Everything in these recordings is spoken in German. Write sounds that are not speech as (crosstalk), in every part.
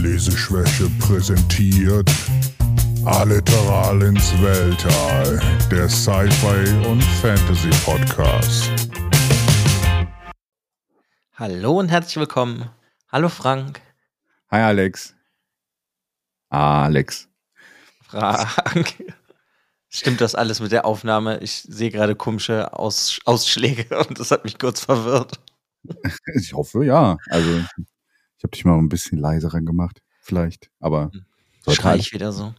Leseschwäche präsentiert Alliteral ins Weltall, der Sci-Fi und Fantasy Podcast. Hallo und herzlich willkommen. Hallo Frank. Hi Alex. Alex. Frank. Stimmt das alles mit der Aufnahme? Ich sehe gerade komische Aus Ausschläge (laughs) und das hat mich kurz verwirrt. Ich hoffe, ja. Also, ich habe dich mal ein bisschen leiser gemacht, vielleicht. Aber hm. schrei ich wieder so.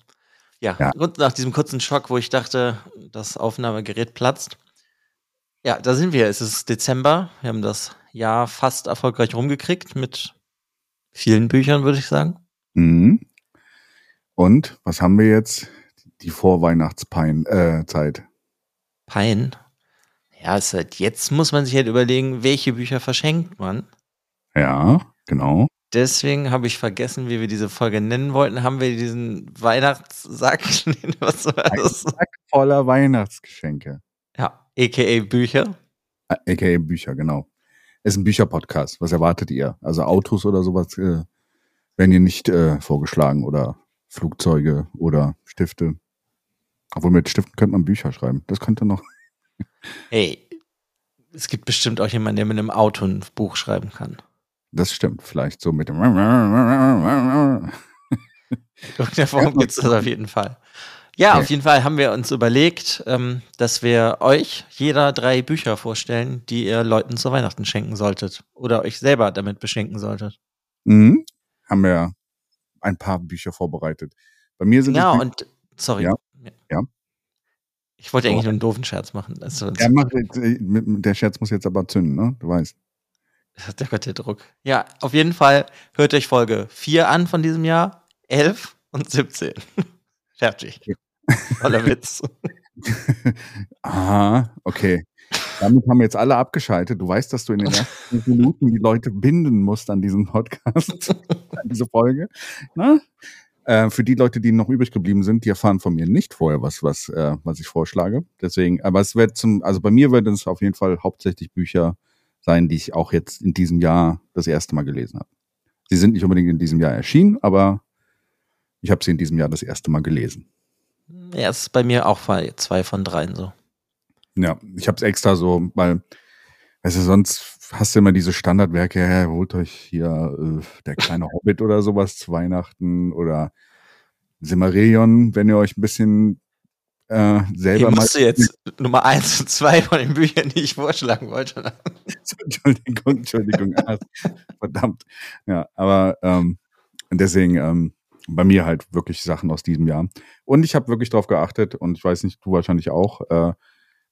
Ja, ja, nach diesem kurzen Schock, wo ich dachte, das Aufnahmegerät platzt. Ja, da sind wir. Es ist Dezember. Wir haben das Jahr fast erfolgreich rumgekriegt mit vielen Büchern, würde ich sagen. Mhm. Und was haben wir jetzt? Die Vorweihnachtszeit. Äh, Pein? Ja, halt, jetzt muss man sich halt überlegen, welche Bücher verschenkt man. Ja, genau. Deswegen habe ich vergessen, wie wir diese Folge nennen wollten. Haben wir diesen Weihnachtssack? (laughs) Was war das? Ein Sack voller Weihnachtsgeschenke. Ja, a.k.a. Bücher. A.k.a. Bücher, genau. Es ist ein Bücherpodcast. Was erwartet ihr? Also Autos oder sowas äh, werden hier nicht äh, vorgeschlagen oder Flugzeuge oder Stifte. Obwohl mit Stiften könnte man Bücher schreiben. Das könnte noch. Hey, es gibt bestimmt auch jemanden, der mit einem Auto ein Buch schreiben kann. Das stimmt. Vielleicht so mit dem. (laughs) Irgendeiner Form gibt es das auf jeden Fall. Ja, okay. auf jeden Fall haben wir uns überlegt, ähm, dass wir euch jeder drei Bücher vorstellen, die ihr Leuten zu Weihnachten schenken solltet oder euch selber damit beschenken solltet. Mhm. Haben wir ein paar Bücher vorbereitet. Bei mir sind ja und sorry. Ja. ja. Ich wollte eigentlich nur einen doofen Scherz machen. Also, ja, mach, der Scherz muss jetzt aber zünden, ne? Du weißt. Der Gott, der Druck. Ja, auf jeden Fall hört euch Folge 4 an von diesem Jahr, 11 und 17. (laughs) Fertig. Toller Witz. (laughs) Aha, okay. Damit haben wir jetzt alle abgeschaltet. Du weißt, dass du in den ersten (laughs) Minuten die Leute binden musst an diesen Podcast, an diese Folge. Na? Äh, für die Leute, die noch übrig geblieben sind, die erfahren von mir nicht vorher, was, was, äh, was ich vorschlage. Deswegen, aber es wird zum, also bei mir werden es auf jeden Fall hauptsächlich Bücher sein, die ich auch jetzt in diesem Jahr das erste Mal gelesen habe. Sie sind nicht unbedingt in diesem Jahr erschienen, aber ich habe sie in diesem Jahr das erste Mal gelesen. Ja, es ist bei mir auch zwei von dreien so. Ja, ich habe es extra so, weil, weißt du, sonst hast du immer diese Standardwerke, ja, holt euch hier äh, der kleine Hobbit oder sowas zu Weihnachten oder Simmerillion, wenn ihr euch ein bisschen äh, selber Hier musst mal. du jetzt Nummer eins und zwei von den Büchern, die ich vorschlagen wollte. (laughs) Entschuldigung, Entschuldigung. Verdammt. Ja, aber ähm, deswegen ähm, bei mir halt wirklich Sachen aus diesem Jahr. Und ich habe wirklich darauf geachtet, und ich weiß nicht, du wahrscheinlich auch, äh,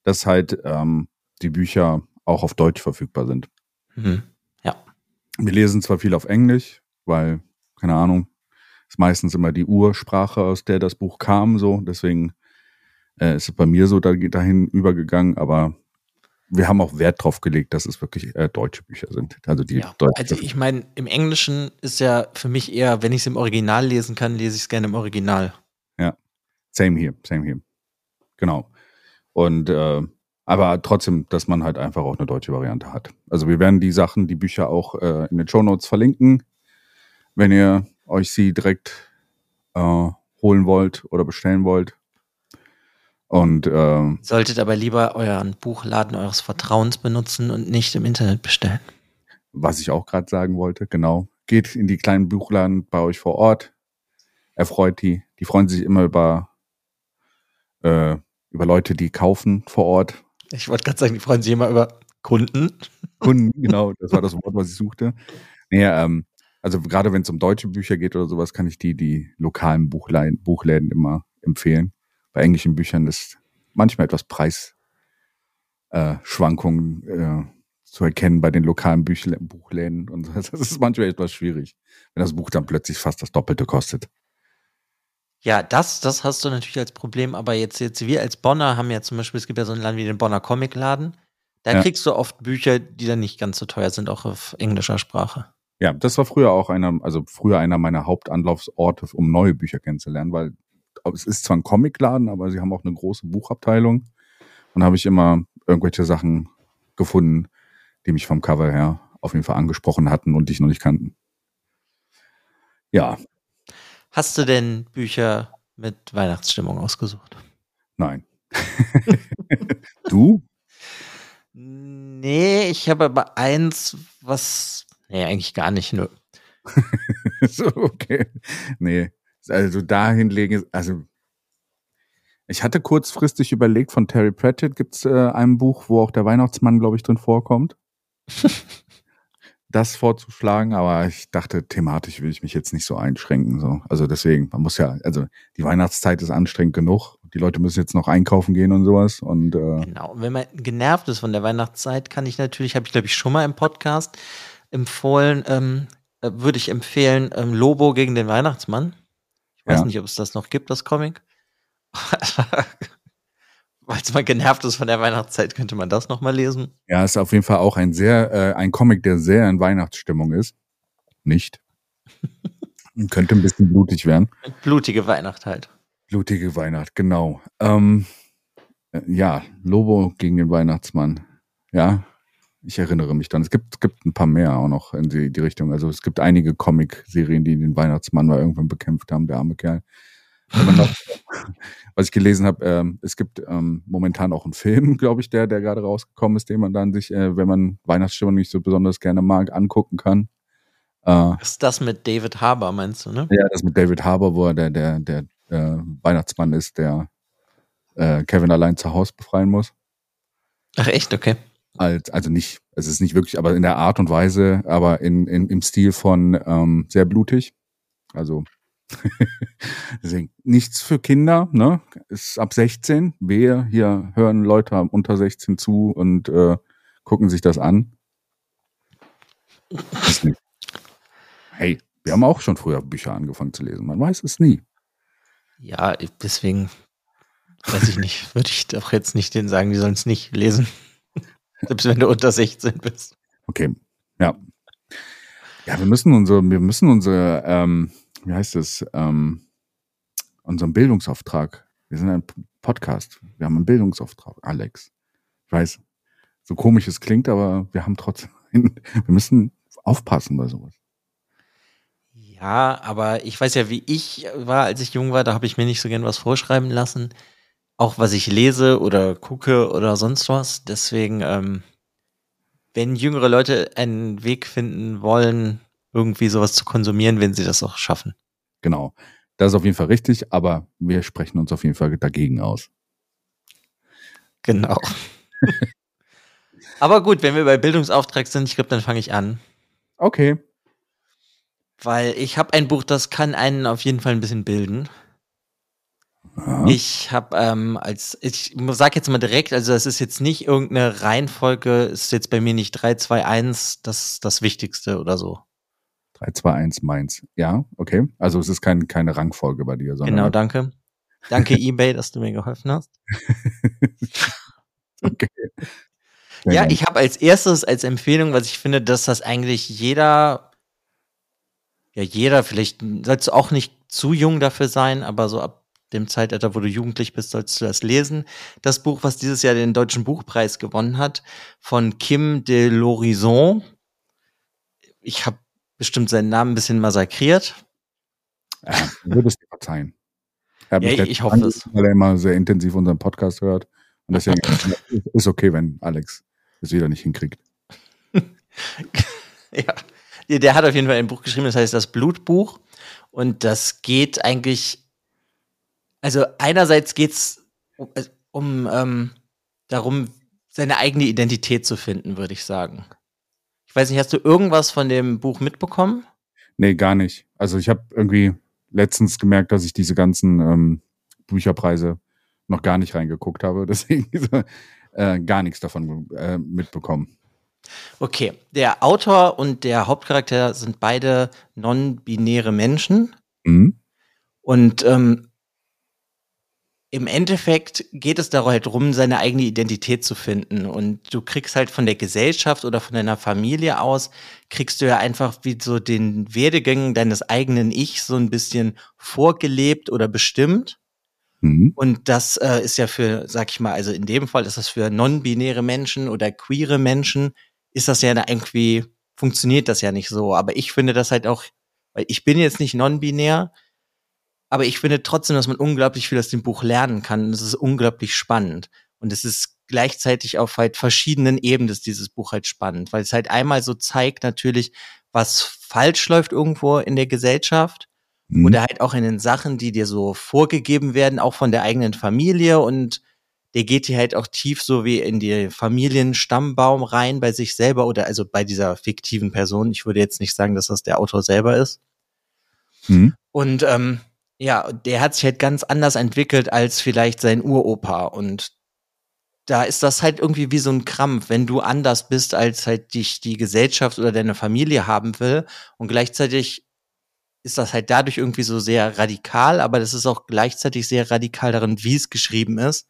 dass halt ähm, die Bücher auch auf Deutsch verfügbar sind. Mhm. Ja. Wir lesen zwar viel auf Englisch, weil, keine Ahnung, ist meistens immer die Ursprache, aus der das Buch kam, so. Deswegen äh, ist es bei mir so dahin übergegangen, aber wir haben auch Wert drauf gelegt, dass es wirklich äh, deutsche Bücher sind. Also die ja, Also ich meine, im Englischen ist ja für mich eher, wenn ich es im Original lesen kann, lese ich es gerne im Original. Ja, same hier, same hier. Genau. Und äh, aber trotzdem, dass man halt einfach auch eine deutsche Variante hat. Also wir werden die Sachen, die Bücher auch äh, in den Show Notes verlinken, wenn ihr euch sie direkt äh, holen wollt oder bestellen wollt. Und äh, solltet aber lieber euren Buchladen eures Vertrauens benutzen und nicht im Internet bestellen. Was ich auch gerade sagen wollte, genau. Geht in die kleinen Buchladen bei euch vor Ort. Erfreut die. Die freuen sich immer über, äh, über Leute, die kaufen vor Ort. Ich wollte gerade sagen, die freuen sich immer über Kunden. Kunden, (laughs) genau, das war das Wort, was ich suchte. Nee, ähm, also gerade wenn es um deutsche Bücher geht oder sowas, kann ich die, die lokalen Buchlein, Buchläden immer empfehlen bei englischen Büchern ist manchmal etwas Preisschwankungen äh, äh, zu erkennen bei den lokalen Büchl Buchläden. Und (laughs) das ist manchmal etwas schwierig, wenn das Buch dann plötzlich fast das Doppelte kostet. Ja, das, das hast du natürlich als Problem, aber jetzt, jetzt wir als Bonner haben ja zum Beispiel, es gibt ja so einen Laden wie den Bonner Comicladen. Da ja. kriegst du oft Bücher, die dann nicht ganz so teuer sind, auch auf englischer Sprache. Ja, das war früher auch einer, also früher einer meiner Hauptanlaufsorte, um neue Bücher kennenzulernen, weil es ist zwar ein Comicladen, aber sie haben auch eine große Buchabteilung. Und habe ich immer irgendwelche Sachen gefunden, die mich vom Cover her auf jeden Fall angesprochen hatten und die ich noch nicht kannten. Ja. Hast du denn Bücher mit Weihnachtsstimmung ausgesucht? Nein. (laughs) du? Nee, ich habe aber eins, was. Nee, eigentlich gar nicht, nö. (laughs) so, okay. Nee. Also dahin legen, also ich hatte kurzfristig überlegt, von Terry Pratchett gibt es äh, ein Buch, wo auch der Weihnachtsmann, glaube ich, drin vorkommt. (laughs) das vorzuschlagen, aber ich dachte, thematisch will ich mich jetzt nicht so einschränken. So. Also deswegen, man muss ja, also die Weihnachtszeit ist anstrengend genug. Die Leute müssen jetzt noch einkaufen gehen und sowas. Und, äh genau, wenn man genervt ist von der Weihnachtszeit, kann ich natürlich, habe ich glaube ich schon mal im Podcast empfohlen, ähm, äh, würde ich empfehlen, ähm, Lobo gegen den Weihnachtsmann. Ich weiß ja. nicht, ob es das noch gibt, das Comic. (laughs) Weil es mal genervt ist von der Weihnachtszeit, könnte man das nochmal lesen. Ja, ist auf jeden Fall auch ein sehr, äh, ein Comic, der sehr in Weihnachtsstimmung ist. Nicht. (laughs) könnte ein bisschen blutig werden. Blutige Weihnacht halt. Blutige Weihnacht, genau. Ähm, äh, ja, Lobo gegen den Weihnachtsmann. Ja, ich erinnere mich dann. Es gibt, es gibt ein paar mehr auch noch in die, die Richtung. Also es gibt einige Comic-Serien, die den Weihnachtsmann mal irgendwann bekämpft haben, der arme Kerl. Noch, (laughs) was ich gelesen habe, ähm, es gibt ähm, momentan auch einen Film, (laughs) glaube ich, der, der gerade rausgekommen ist, den man dann sich, äh, wenn man Weihnachtsstimmung nicht so besonders gerne mag, angucken kann. Äh, ist das mit David Harbour, meinst du, ne? Ja, das mit David Harbour, wo er der, der, der äh, Weihnachtsmann ist, der äh, Kevin allein zu Hause befreien muss. Ach echt, okay. Als, also nicht, es ist nicht wirklich, aber in der Art und Weise, aber in, in, im Stil von ähm, sehr blutig. Also (laughs) Deswegen nichts für Kinder, ne? Ist ab 16. Wir hier hören Leute unter 16 zu und äh, gucken sich das an. Hey, wir haben auch schon früher Bücher angefangen zu lesen. Man weiß es nie. Ja, deswegen weiß ich nicht, würde ich doch jetzt nicht denen sagen, die sollen es nicht lesen. Selbst wenn du unter 16 bist. Okay, ja. Ja, wir müssen unsere, wir müssen unsere ähm, wie heißt es, ähm, unserem Bildungsauftrag. Wir sind ein Podcast. Wir haben einen Bildungsauftrag, Alex. Ich weiß, so komisch es klingt, aber wir haben trotzdem, (laughs) wir müssen aufpassen bei sowas. Ja, aber ich weiß ja, wie ich war, als ich jung war, da habe ich mir nicht so gern was vorschreiben lassen. Auch was ich lese oder gucke oder sonst was. Deswegen, ähm, wenn jüngere Leute einen Weg finden wollen, irgendwie sowas zu konsumieren, wenn sie das auch schaffen. Genau. Das ist auf jeden Fall richtig, aber wir sprechen uns auf jeden Fall dagegen aus. Genau. (laughs) aber gut, wenn wir bei Bildungsauftrag sind, ich glaube, dann fange ich an. Okay. Weil ich habe ein Buch, das kann einen auf jeden Fall ein bisschen bilden. Aha. Ich habe ähm, als, ich sag jetzt mal direkt, also das ist jetzt nicht irgendeine Reihenfolge, ist jetzt bei mir nicht 3, 2, 1 das, das Wichtigste oder so. 3, 2, 1 Mainz. Ja, okay. Also es ist kein, keine Rangfolge bei dir, sondern. Genau, danke. Danke, (laughs) eBay, dass du mir geholfen hast. (laughs) okay. ja, ich habe als erstes als Empfehlung, was ich finde, dass das eigentlich jeder, ja, jeder, vielleicht sollst du auch nicht zu jung dafür sein, aber so ab dem Zeitalter, wo du jugendlich bist, sollst du das lesen. Das Buch, was dieses Jahr den Deutschen Buchpreis gewonnen hat, von Kim de l'Horizon. Ich habe bestimmt seinen Namen ein bisschen massakriert. Ja, würdest du verzeihen. Ja, ich hoffe es. Weil er immer sehr intensiv unseren Podcast hört. Und deswegen (laughs) ist okay, wenn Alex es wieder nicht hinkriegt. (laughs) ja. Der hat auf jeden Fall ein Buch geschrieben, das heißt das Blutbuch. Und das geht eigentlich, also einerseits geht es um, um ähm, darum, seine eigene Identität zu finden, würde ich sagen. Ich weiß nicht, hast du irgendwas von dem Buch mitbekommen? Nee, gar nicht. Also ich habe irgendwie letztens gemerkt, dass ich diese ganzen ähm, Bücherpreise noch gar nicht reingeguckt habe. (laughs) Deswegen äh, gar nichts davon äh, mitbekommen. Okay, der Autor und der Hauptcharakter sind beide non-binäre Menschen. Mhm. Und ähm, im Endeffekt geht es darum, halt darum, seine eigene Identität zu finden. Und du kriegst halt von der Gesellschaft oder von deiner Familie aus, kriegst du ja einfach wie so den Werdegang deines eigenen Ich so ein bisschen vorgelebt oder bestimmt. Mhm. Und das äh, ist ja für, sag ich mal, also in dem Fall ist das für non-binäre Menschen oder queere Menschen, ist das ja irgendwie, funktioniert das ja nicht so. Aber ich finde das halt auch Weil ich bin jetzt nicht non-binär, aber ich finde trotzdem, dass man unglaublich viel aus dem Buch lernen kann. Und es ist unglaublich spannend. Und es ist gleichzeitig auf halt verschiedenen Ebenen dieses Buch halt spannend, weil es halt einmal so zeigt natürlich, was falsch läuft irgendwo in der Gesellschaft mhm. oder halt auch in den Sachen, die dir so vorgegeben werden, auch von der eigenen Familie und der geht hier halt auch tief so wie in die Familienstammbaum rein bei sich selber oder also bei dieser fiktiven Person. Ich würde jetzt nicht sagen, dass das der Autor selber ist. Mhm. Und ähm, ja, der hat sich halt ganz anders entwickelt als vielleicht sein Uropa und da ist das halt irgendwie wie so ein Krampf, wenn du anders bist, als halt dich die Gesellschaft oder deine Familie haben will. Und gleichzeitig ist das halt dadurch irgendwie so sehr radikal, aber das ist auch gleichzeitig sehr radikal darin, wie es geschrieben ist,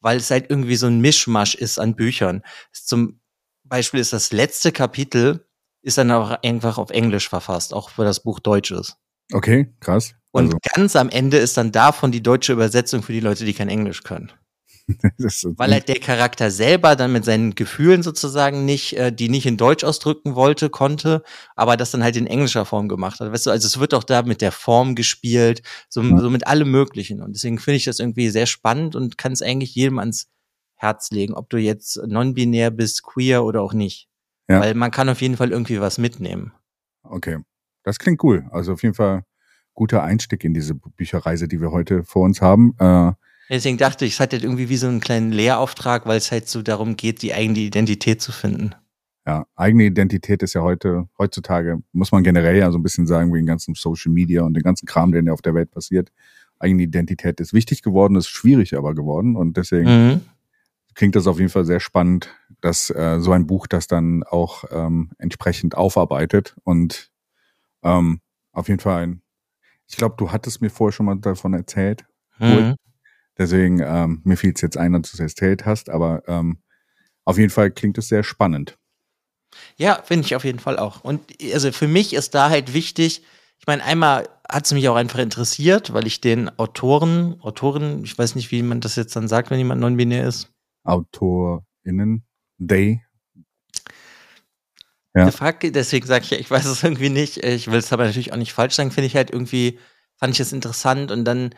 weil es halt irgendwie so ein Mischmasch ist an Büchern. Zum Beispiel ist das letzte Kapitel ist dann auch einfach auf Englisch verfasst, auch weil das Buch Deutsch ist. Okay, krass. Und also. ganz am Ende ist dann davon die deutsche Übersetzung für die Leute, die kein Englisch können. (laughs) Weil halt der Charakter selber dann mit seinen Gefühlen sozusagen nicht, äh, die nicht in Deutsch ausdrücken wollte, konnte, aber das dann halt in englischer Form gemacht hat. Weißt du, also es wird auch da mit der Form gespielt, so, ja. so mit allem Möglichen. Und deswegen finde ich das irgendwie sehr spannend und kann es eigentlich jedem ans Herz legen, ob du jetzt non-binär bist, queer oder auch nicht. Ja. Weil man kann auf jeden Fall irgendwie was mitnehmen. Okay. Das klingt cool. Also auf jeden Fall guter Einstieg in diese Bücherreise, die wir heute vor uns haben. Äh, Deswegen dachte ich, es hat halt irgendwie wie so einen kleinen Lehrauftrag, weil es halt so darum geht, die eigene Identität zu finden. Ja, eigene Identität ist ja heute, heutzutage, muss man generell ja so ein bisschen sagen, wegen ganzen Social Media und dem ganzen Kram, der auf der Welt passiert. Eigene Identität ist wichtig geworden, ist schwierig aber geworden und deswegen mhm. klingt das auf jeden Fall sehr spannend, dass äh, so ein Buch das dann auch ähm, entsprechend aufarbeitet und ähm, auf jeden Fall ein, ich glaube, du hattest mir vorher schon mal davon erzählt. Mhm. Deswegen, ähm, mir fiel es jetzt ein, dass du es erzählt hast, aber ähm, auf jeden Fall klingt es sehr spannend. Ja, finde ich auf jeden Fall auch. Und also für mich ist da halt wichtig, ich meine, einmal hat es mich auch einfach interessiert, weil ich den Autoren, Autoren, ich weiß nicht, wie man das jetzt dann sagt, wenn jemand non-binär ist. AutorInnen, they. Ja. Frage, deswegen sage ich ja, ich weiß es irgendwie nicht. Ich will es aber natürlich auch nicht falsch sagen, finde ich halt irgendwie, fand ich es interessant und dann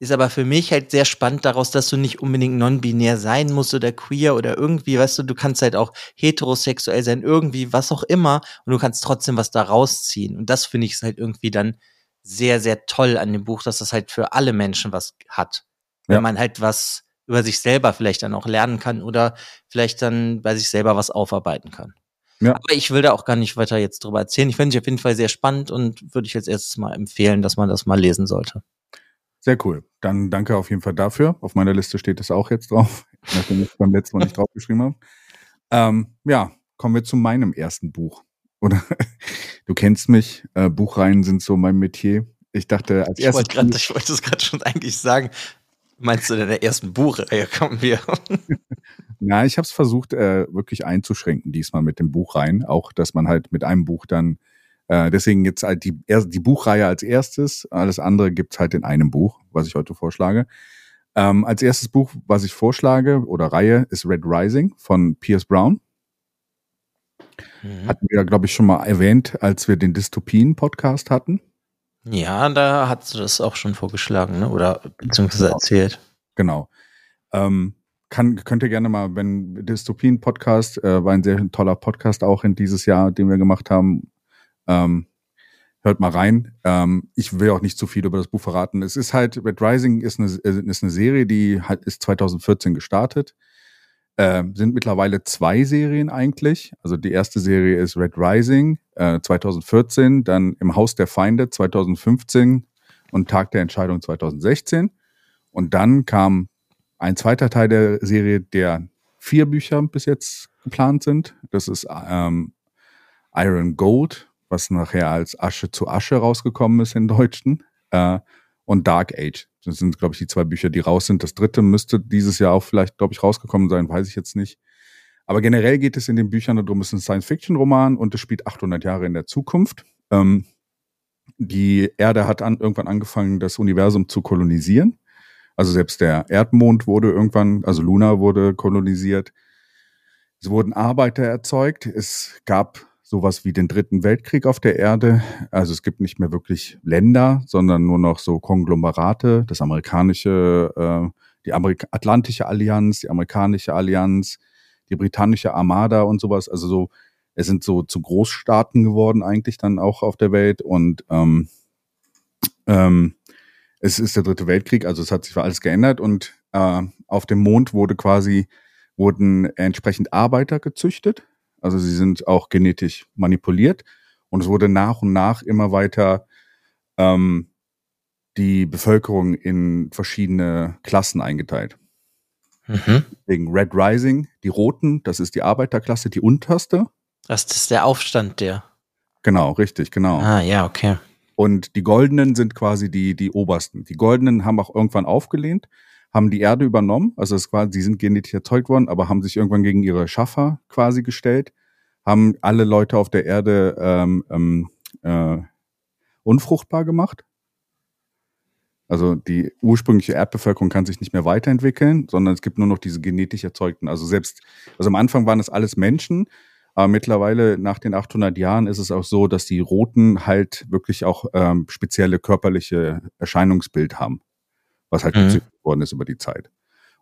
ist aber für mich halt sehr spannend daraus, dass du nicht unbedingt non-binär sein musst oder queer oder irgendwie, weißt du, du kannst halt auch heterosexuell sein, irgendwie, was auch immer, und du kannst trotzdem was da rausziehen. Und das finde ich halt irgendwie dann sehr, sehr toll an dem Buch, dass das halt für alle Menschen was hat. Wenn man halt was über sich selber vielleicht dann auch lernen kann oder vielleicht dann bei sich selber was aufarbeiten kann. Ja. Aber ich will da auch gar nicht weiter jetzt drüber erzählen. Ich finde es auf jeden Fall sehr spannend und würde ich jetzt erstes mal empfehlen, dass man das mal lesen sollte. Sehr cool. Dann danke auf jeden Fall dafür. Auf meiner Liste steht es auch jetzt drauf, nachdem ich beim letzten Mal nicht draufgeschrieben habe. Ähm, ja, kommen wir zu meinem ersten Buch. Oder (laughs) du kennst mich, äh, Buchreihen sind so mein Metier. Ich dachte als erstes. Ich wollte, ich wollte es gerade schon eigentlich sagen. Meinst du denn der ersten Buchreihe kommen wir? (laughs) Na, ich habe es versucht, äh, wirklich einzuschränken diesmal mit dem Buchreihen. Auch, dass man halt mit einem Buch dann äh, deswegen jetzt halt die, die Buchreihe als erstes. Alles andere gibt's halt in einem Buch, was ich heute vorschlage. Ähm, als erstes Buch, was ich vorschlage oder Reihe, ist Red Rising von Pierce Brown. Mhm. Hatten wir, glaube ich, schon mal erwähnt, als wir den Dystopien-Podcast hatten. Ja, da hast du das auch schon vorgeschlagen, ne? oder beziehungsweise genau. erzählt. Genau. Ähm, kann, könnt ihr gerne mal, wenn Dystopien-Podcast äh, war ein sehr toller Podcast auch in dieses Jahr, den wir gemacht haben, ähm, hört mal rein. Ähm, ich will auch nicht zu viel über das Buch verraten. Es ist halt, Red Rising ist eine, äh, ist eine Serie, die halt ist 2014 gestartet. Äh, sind mittlerweile zwei Serien eigentlich. Also die erste Serie ist Red Rising äh, 2014, dann Im Haus der Feinde 2015 und Tag der Entscheidung 2016. Und dann kam ein zweiter Teil der Serie, der vier Bücher bis jetzt geplant sind. Das ist ähm, Iron Gold was nachher als Asche zu Asche rausgekommen ist in Deutschen. Äh, und Dark Age. Das sind, glaube ich, die zwei Bücher, die raus sind. Das dritte müsste dieses Jahr auch vielleicht, glaube ich, rausgekommen sein, weiß ich jetzt nicht. Aber generell geht es in den Büchern darum, es ist ein Science-Fiction-Roman und es spielt 800 Jahre in der Zukunft. Ähm, die Erde hat an, irgendwann angefangen, das Universum zu kolonisieren. Also selbst der Erdmond wurde irgendwann, also Luna wurde kolonisiert. Es wurden Arbeiter erzeugt. Es gab sowas wie den dritten Weltkrieg auf der Erde. Also es gibt nicht mehr wirklich Länder, sondern nur noch so Konglomerate, das amerikanische, äh, die Amerik Atlantische Allianz, die amerikanische Allianz, die britannische Armada und sowas. Also so, es sind so zu Großstaaten geworden eigentlich dann auch auf der Welt und ähm, ähm, es ist der dritte Weltkrieg, also es hat sich alles geändert und äh, auf dem Mond wurde quasi wurden entsprechend Arbeiter gezüchtet. Also sie sind auch genetisch manipuliert und es wurde nach und nach immer weiter ähm, die Bevölkerung in verschiedene Klassen eingeteilt. Mhm. Wegen Red Rising, die Roten, das ist die Arbeiterklasse, die unterste. Das ist der Aufstand der. Genau, richtig, genau. Ah, ja, okay. Und die Goldenen sind quasi die, die Obersten. Die Goldenen haben auch irgendwann aufgelehnt, haben die Erde übernommen. Also es war, sie sind genetisch erzeugt worden, aber haben sich irgendwann gegen ihre Schaffer quasi gestellt, haben alle Leute auf der Erde ähm, ähm, äh, unfruchtbar gemacht. Also die ursprüngliche Erdbevölkerung kann sich nicht mehr weiterentwickeln, sondern es gibt nur noch diese genetisch erzeugten. Also selbst, also am Anfang waren es alles Menschen, aber mittlerweile nach den 800 Jahren ist es auch so, dass die Roten halt wirklich auch ähm, spezielle körperliche Erscheinungsbild haben, was halt mhm. worden ist über die Zeit.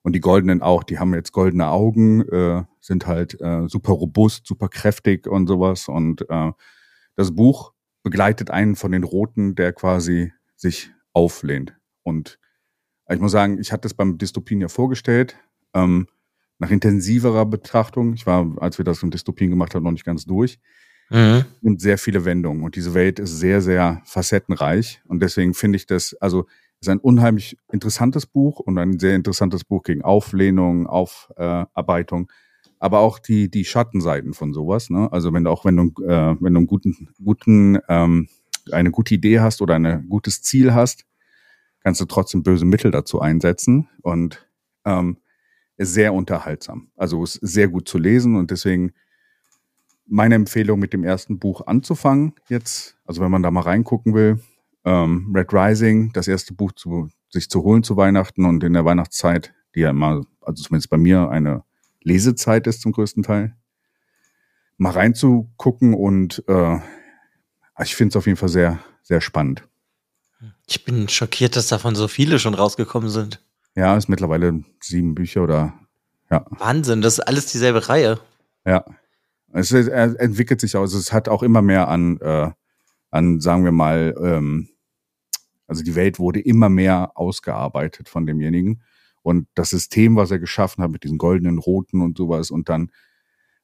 Und die Goldenen auch, die haben jetzt goldene Augen, äh, sind halt äh, super robust, super kräftig und sowas. Und äh, das Buch begleitet einen von den Roten, der quasi sich auflehnt. Und ich muss sagen, ich hatte es beim Dystopien ja vorgestellt. Ähm, nach intensiverer Betrachtung, ich war, als wir das im Dystopien gemacht haben, noch nicht ganz durch, mhm. sind sehr viele Wendungen. Und diese Welt ist sehr, sehr facettenreich. Und deswegen finde ich das, also ist ein unheimlich interessantes Buch und ein sehr interessantes Buch gegen Auflehnung, Aufarbeitung, aber auch die, die Schattenseiten von sowas. Ne? Also wenn du auch, wenn du, äh, wenn du einen guten, guten, ähm, eine gute Idee hast oder ein gutes Ziel hast, kannst du trotzdem böse Mittel dazu einsetzen. Und ähm, ist sehr unterhaltsam. Also ist sehr gut zu lesen und deswegen meine Empfehlung mit dem ersten Buch anzufangen jetzt. Also wenn man da mal reingucken will, ähm, Red Rising, das erste Buch zu, sich zu holen zu Weihnachten und in der Weihnachtszeit, die ja immer, also zumindest bei mir eine Lesezeit ist zum größten Teil, mal reinzugucken und äh, ich finde es auf jeden Fall sehr, sehr spannend. Ich bin schockiert, dass davon so viele schon rausgekommen sind. Ja, ist mittlerweile sieben Bücher oder ja. Wahnsinn, das ist alles dieselbe Reihe. Ja. Es entwickelt sich auch, also es hat auch immer mehr an, äh, an, sagen wir mal, ähm, also die Welt wurde immer mehr ausgearbeitet von demjenigen. Und das System, was er geschaffen hat mit diesen goldenen Roten und sowas und dann,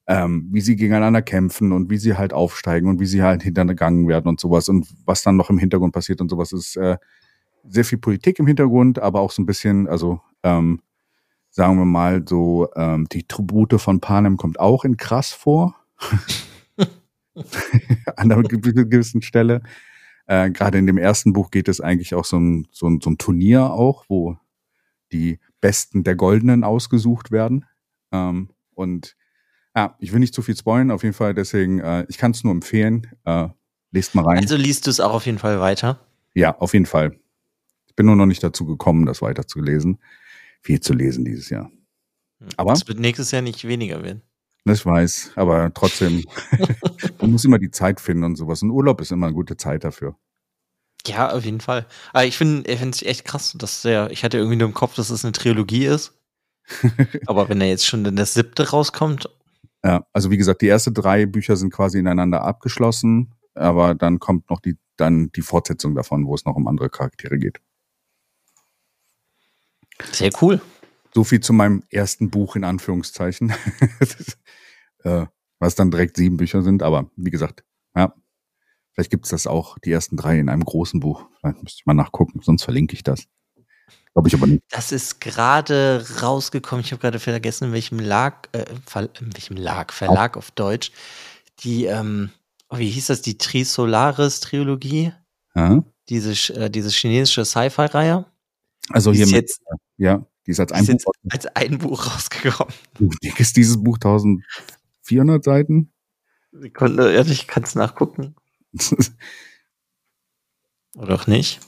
ähm, wie sie gegeneinander kämpfen und wie sie halt aufsteigen und wie sie halt hintergangen werden und sowas und was dann noch im Hintergrund passiert und sowas ist äh, sehr viel Politik im Hintergrund, aber auch so ein bisschen, also ähm, sagen wir mal so, ähm, die Tribute von Panem kommt auch in krass vor. (laughs) (laughs) An einer gewissen Stelle. Äh, Gerade in dem ersten Buch geht es eigentlich auch so ein, so, ein, so ein Turnier auch, wo die Besten der Goldenen ausgesucht werden. Ähm, und ja, ich will nicht zu viel spoilen, auf jeden Fall, deswegen, äh, ich kann es nur empfehlen. Äh, lest mal rein. Also liest du es auch auf jeden Fall weiter? Ja, auf jeden Fall bin nur noch nicht dazu gekommen, das weiter zu lesen. Viel zu lesen dieses Jahr. Hm. Aber. Es wird nächstes Jahr nicht weniger werden. Ich weiß, aber trotzdem, (laughs) man muss immer die Zeit finden und sowas. Und Urlaub ist immer eine gute Zeit dafür. Ja, auf jeden Fall. Aber ich finde es echt krass, dass der, ich hatte irgendwie nur im Kopf, dass es eine Trilogie ist. (laughs) aber wenn er jetzt schon in der siebte rauskommt. Ja, also wie gesagt, die ersten drei Bücher sind quasi ineinander abgeschlossen, aber dann kommt noch die, dann die Fortsetzung davon, wo es noch um andere Charaktere geht. Sehr cool. So viel zu meinem ersten Buch in Anführungszeichen. (laughs) äh, was dann direkt sieben Bücher sind, aber wie gesagt, ja, vielleicht gibt es das auch, die ersten drei in einem großen Buch. Vielleicht müsste ich mal nachgucken, sonst verlinke ich das. Glaube ich aber nicht. Das ist gerade rausgekommen. Ich habe gerade vergessen, in welchem Lag, äh, in welchem Lag, Verlag auf Deutsch. Die, ähm, oh, wie hieß das, die Trisolaris-Trilogie? Ja. Diese, äh, diese chinesische Sci-Fi-Reihe. Also hier mit, jetzt, ja, die ist als ein, ist Buch, als ein Buch rausgekommen. Wie dick ist dieses Buch? 1400 Seiten? Sekunde, ehrlich, kannst nachgucken. (laughs) oder auch nicht?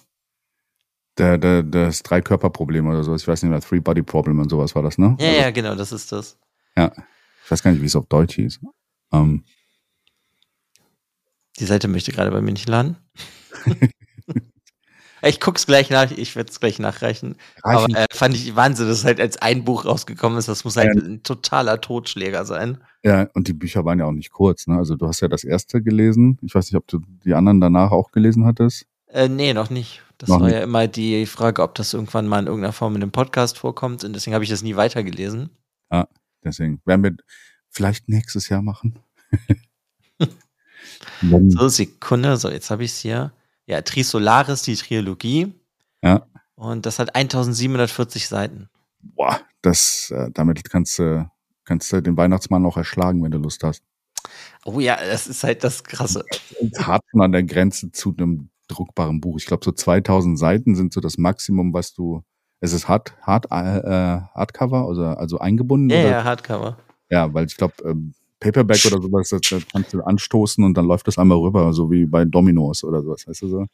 Der, der, das Drei-Körper-Problem oder sowas. Ich weiß nicht mehr, Three-Body-Problem und sowas war das, ne? Ja, also, ja, genau, das ist das. Ja. Ich weiß gar nicht, wie es auf Deutsch hieß. Ähm, Die Seite möchte gerade bei mir nicht laden. (laughs) ich guck's gleich nach, ich werde es gleich nachreichen. Reichen. Aber äh, fand ich Wahnsinn, dass es halt als ein Buch rausgekommen ist. Das muss halt ja. ein totaler Totschläger sein. Ja, und die Bücher waren ja auch nicht kurz, ne? Also du hast ja das erste gelesen. Ich weiß nicht, ob du die anderen danach auch gelesen hattest. Äh, nee, noch nicht. Das noch war nicht. ja immer die Frage, ob das irgendwann mal in irgendeiner Form in einem Podcast vorkommt. Und deswegen habe ich das nie weitergelesen. Ah, deswegen. Werden wir vielleicht nächstes Jahr machen. (laughs) so, Sekunde. So, jetzt habe ich es hier. Ja, Trisolaris, die Trilogie. Ja. Und das hat 1740 Seiten. Boah, das, äh, damit kannst du, kannst du den Weihnachtsmann auch erschlagen, wenn du Lust hast. Oh ja, das ist halt das Krasse. Hart an der Grenze zu einem druckbaren Buch. Ich glaube, so 2000 Seiten sind so das Maximum, was du. Es ist hart, hart, äh, Hardcover, also, also eingebunden. Ja, oder? ja, Hardcover. Ja, weil ich glaube, ähm, Paperback oder sowas, das, das kannst du anstoßen und dann läuft das einmal rüber, so wie bei Dominos oder sowas, weißt du so?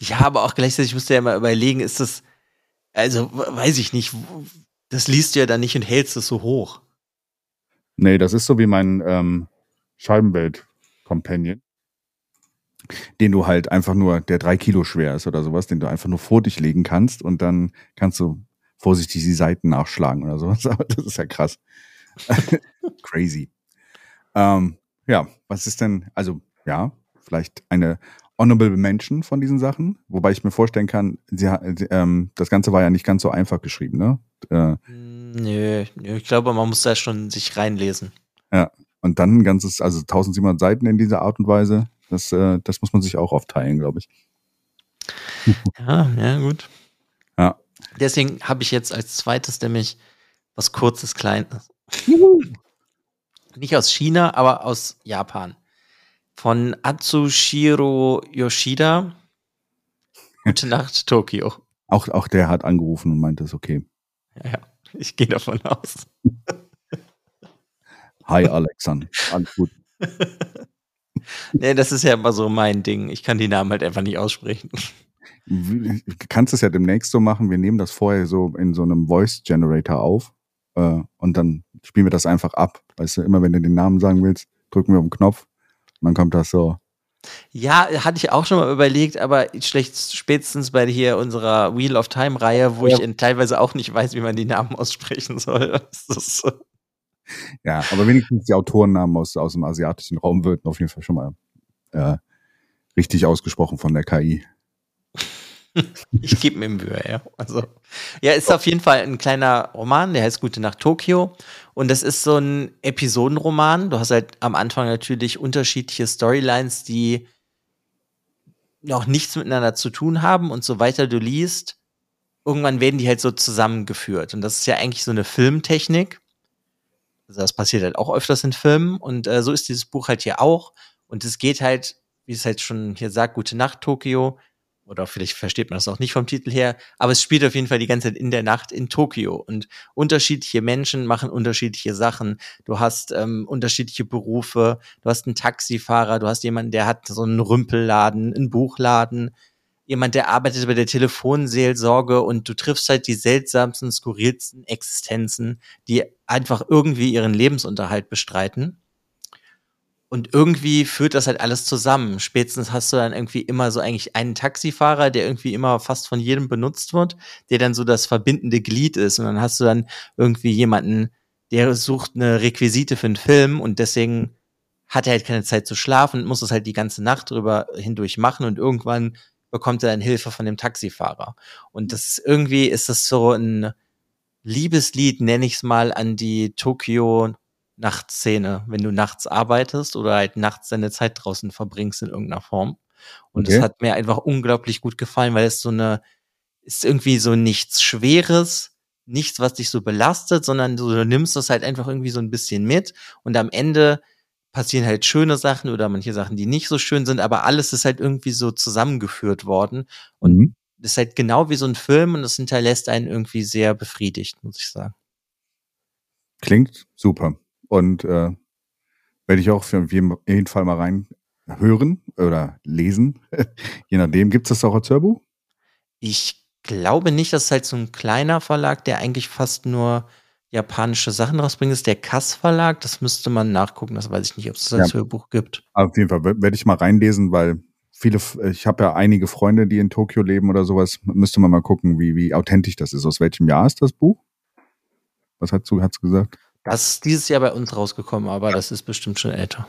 Ja, aber auch gleichzeitig musst du ja mal überlegen, ist das, also weiß ich nicht, das liest du ja dann nicht und hältst es so hoch. Nee, das ist so wie mein ähm, Scheibenwelt-Companion, den du halt einfach nur, der drei Kilo schwer ist oder sowas, den du einfach nur vor dich legen kannst und dann kannst du vorsichtig die Seiten nachschlagen oder sowas. (laughs) Aber das ist ja krass. (laughs) Crazy. Ähm, ja, was ist denn, also ja, vielleicht eine Honorable Mention von diesen Sachen, wobei ich mir vorstellen kann, sie, ähm, das Ganze war ja nicht ganz so einfach geschrieben, ne? Äh, nö, ich glaube, man muss da schon sich reinlesen. Ja, und dann ein ganzes, also 1700 Seiten in dieser Art und Weise, das, äh, das muss man sich auch aufteilen, glaube ich. (laughs) Ja, ja, gut. Ja. Deswegen habe ich jetzt als zweites nämlich was kurzes, kleines nicht aus China, aber aus Japan. Von Atsushiro Yoshida. Gute Nacht, Tokio. Auch, auch der hat angerufen und meinte, es ist okay. Ja, ja, ich gehe davon aus. Hi, Alexander. Alles gut. (laughs) nee, das ist ja immer so mein Ding. Ich kann die Namen halt einfach nicht aussprechen. Du kannst es ja demnächst so machen. Wir nehmen das vorher so in so einem Voice Generator auf äh, und dann spielen wir das einfach ab. Weißt du, immer wenn du den Namen sagen willst, drücken wir auf den Knopf und dann kommt das so. Ja, hatte ich auch schon mal überlegt, aber schlecht spätestens bei hier unserer Wheel of Time Reihe, wo ja. ich teilweise auch nicht weiß, wie man die Namen aussprechen soll. (laughs) So. Ja, aber wenigstens die Autorennamen aus, aus dem asiatischen Raum würden auf jeden Fall schon mal äh, richtig ausgesprochen von der KI. (laughs) ich gebe mir Mühe, ja. Also, ja, ist auf jeden Fall ein kleiner Roman, der heißt Gute Nacht Tokio. Und das ist so ein Episodenroman. Du hast halt am Anfang natürlich unterschiedliche Storylines, die noch nichts miteinander zu tun haben. Und so weiter du liest, irgendwann werden die halt so zusammengeführt. Und das ist ja eigentlich so eine Filmtechnik. Also das passiert halt auch öfters in Filmen. Und äh, so ist dieses Buch halt hier auch. Und es geht halt, wie es halt schon hier sagt, Gute Nacht Tokio oder vielleicht versteht man das auch nicht vom Titel her, aber es spielt auf jeden Fall die ganze Zeit in der Nacht in Tokio und unterschiedliche Menschen machen unterschiedliche Sachen. Du hast ähm, unterschiedliche Berufe, du hast einen Taxifahrer, du hast jemanden, der hat so einen Rümpelladen, einen Buchladen, jemand, der arbeitet bei der Telefonseelsorge und du triffst halt die seltsamsten, skurrilsten Existenzen, die einfach irgendwie ihren Lebensunterhalt bestreiten. Und irgendwie führt das halt alles zusammen. Spätestens hast du dann irgendwie immer so eigentlich einen Taxifahrer, der irgendwie immer fast von jedem benutzt wird, der dann so das verbindende Glied ist. Und dann hast du dann irgendwie jemanden, der sucht eine Requisite für einen Film und deswegen hat er halt keine Zeit zu schlafen und muss es halt die ganze Nacht drüber hindurch machen und irgendwann bekommt er dann Hilfe von dem Taxifahrer. Und das ist irgendwie ist das so ein Liebeslied, nenne ich es mal, an die Tokio Nachtszene, wenn du nachts arbeitest oder halt nachts deine Zeit draußen verbringst in irgendeiner Form. Und es okay. hat mir einfach unglaublich gut gefallen, weil es so eine, ist irgendwie so nichts Schweres, nichts, was dich so belastet, sondern du, nimmst das halt einfach irgendwie so ein bisschen mit und am Ende passieren halt schöne Sachen oder manche Sachen, die nicht so schön sind, aber alles ist halt irgendwie so zusammengeführt worden und mhm. ist halt genau wie so ein Film und es hinterlässt einen irgendwie sehr befriedigt, muss ich sagen. Klingt super. Und äh, werde ich auch für jeden Fall mal rein hören oder lesen. (laughs) Je nachdem. Gibt es das auch als Hörbuch? Ich glaube nicht, das ist halt so ein kleiner Verlag, der eigentlich fast nur japanische Sachen rausbringen, ist der Kass Verlag. Das müsste man nachgucken. Das weiß ich nicht, ob es das als ja. Hörbuch gibt. Auf jeden Fall werde ich mal reinlesen, weil viele, ich habe ja einige Freunde, die in Tokio leben oder sowas. Müsste man mal gucken, wie, wie authentisch das ist. Aus welchem Jahr ist das Buch? Was hat du hat's gesagt? Das ist dieses Jahr bei uns rausgekommen, aber das ist bestimmt schon älter.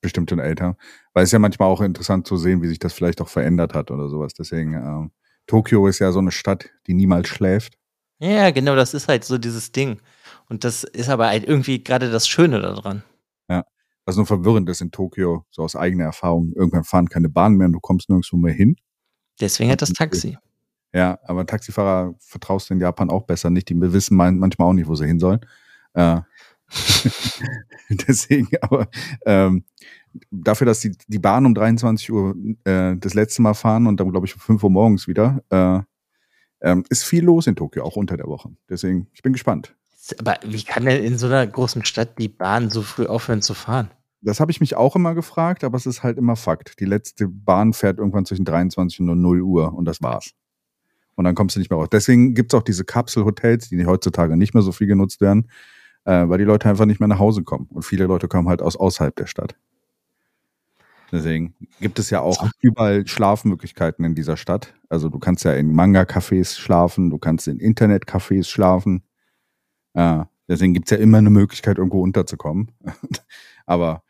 Bestimmt schon älter. Weil es ja manchmal auch interessant zu sehen, wie sich das vielleicht auch verändert hat oder sowas. Deswegen, äh, Tokio ist ja so eine Stadt, die niemals schläft. Ja, genau, das ist halt so dieses Ding. Und das ist aber halt irgendwie gerade das Schöne daran. Ja. Was nur verwirrend ist in Tokio, so aus eigener Erfahrung, irgendwann fahren keine Bahnen mehr und du kommst nirgendwo mehr hin. Deswegen hat das Taxi. Ja, aber Taxifahrer vertraust du in Japan auch besser nicht. Die wissen manchmal auch nicht, wo sie hin sollen. Äh, (laughs) deswegen, aber ähm, dafür, dass die, die Bahn um 23 Uhr äh, das letzte Mal fahren und dann, glaube ich, um 5 Uhr morgens wieder, äh, ähm, ist viel los in Tokio, auch unter der Woche. Deswegen, ich bin gespannt. Aber wie kann denn in so einer großen Stadt die Bahn so früh aufhören zu fahren? Das habe ich mich auch immer gefragt, aber es ist halt immer Fakt. Die letzte Bahn fährt irgendwann zwischen 23 und 0 Uhr und das war's. Und dann kommst du nicht mehr raus. Deswegen gibt es auch diese Kapselhotels, die heutzutage nicht mehr so viel genutzt werden, äh, weil die Leute einfach nicht mehr nach Hause kommen. Und viele Leute kommen halt aus außerhalb der Stadt. Deswegen gibt es ja auch überall Schlafmöglichkeiten in dieser Stadt. Also du kannst ja in Manga-Cafés schlafen, du kannst in Internet-Cafés schlafen. Äh, deswegen gibt es ja immer eine Möglichkeit, irgendwo unterzukommen. (laughs) Aber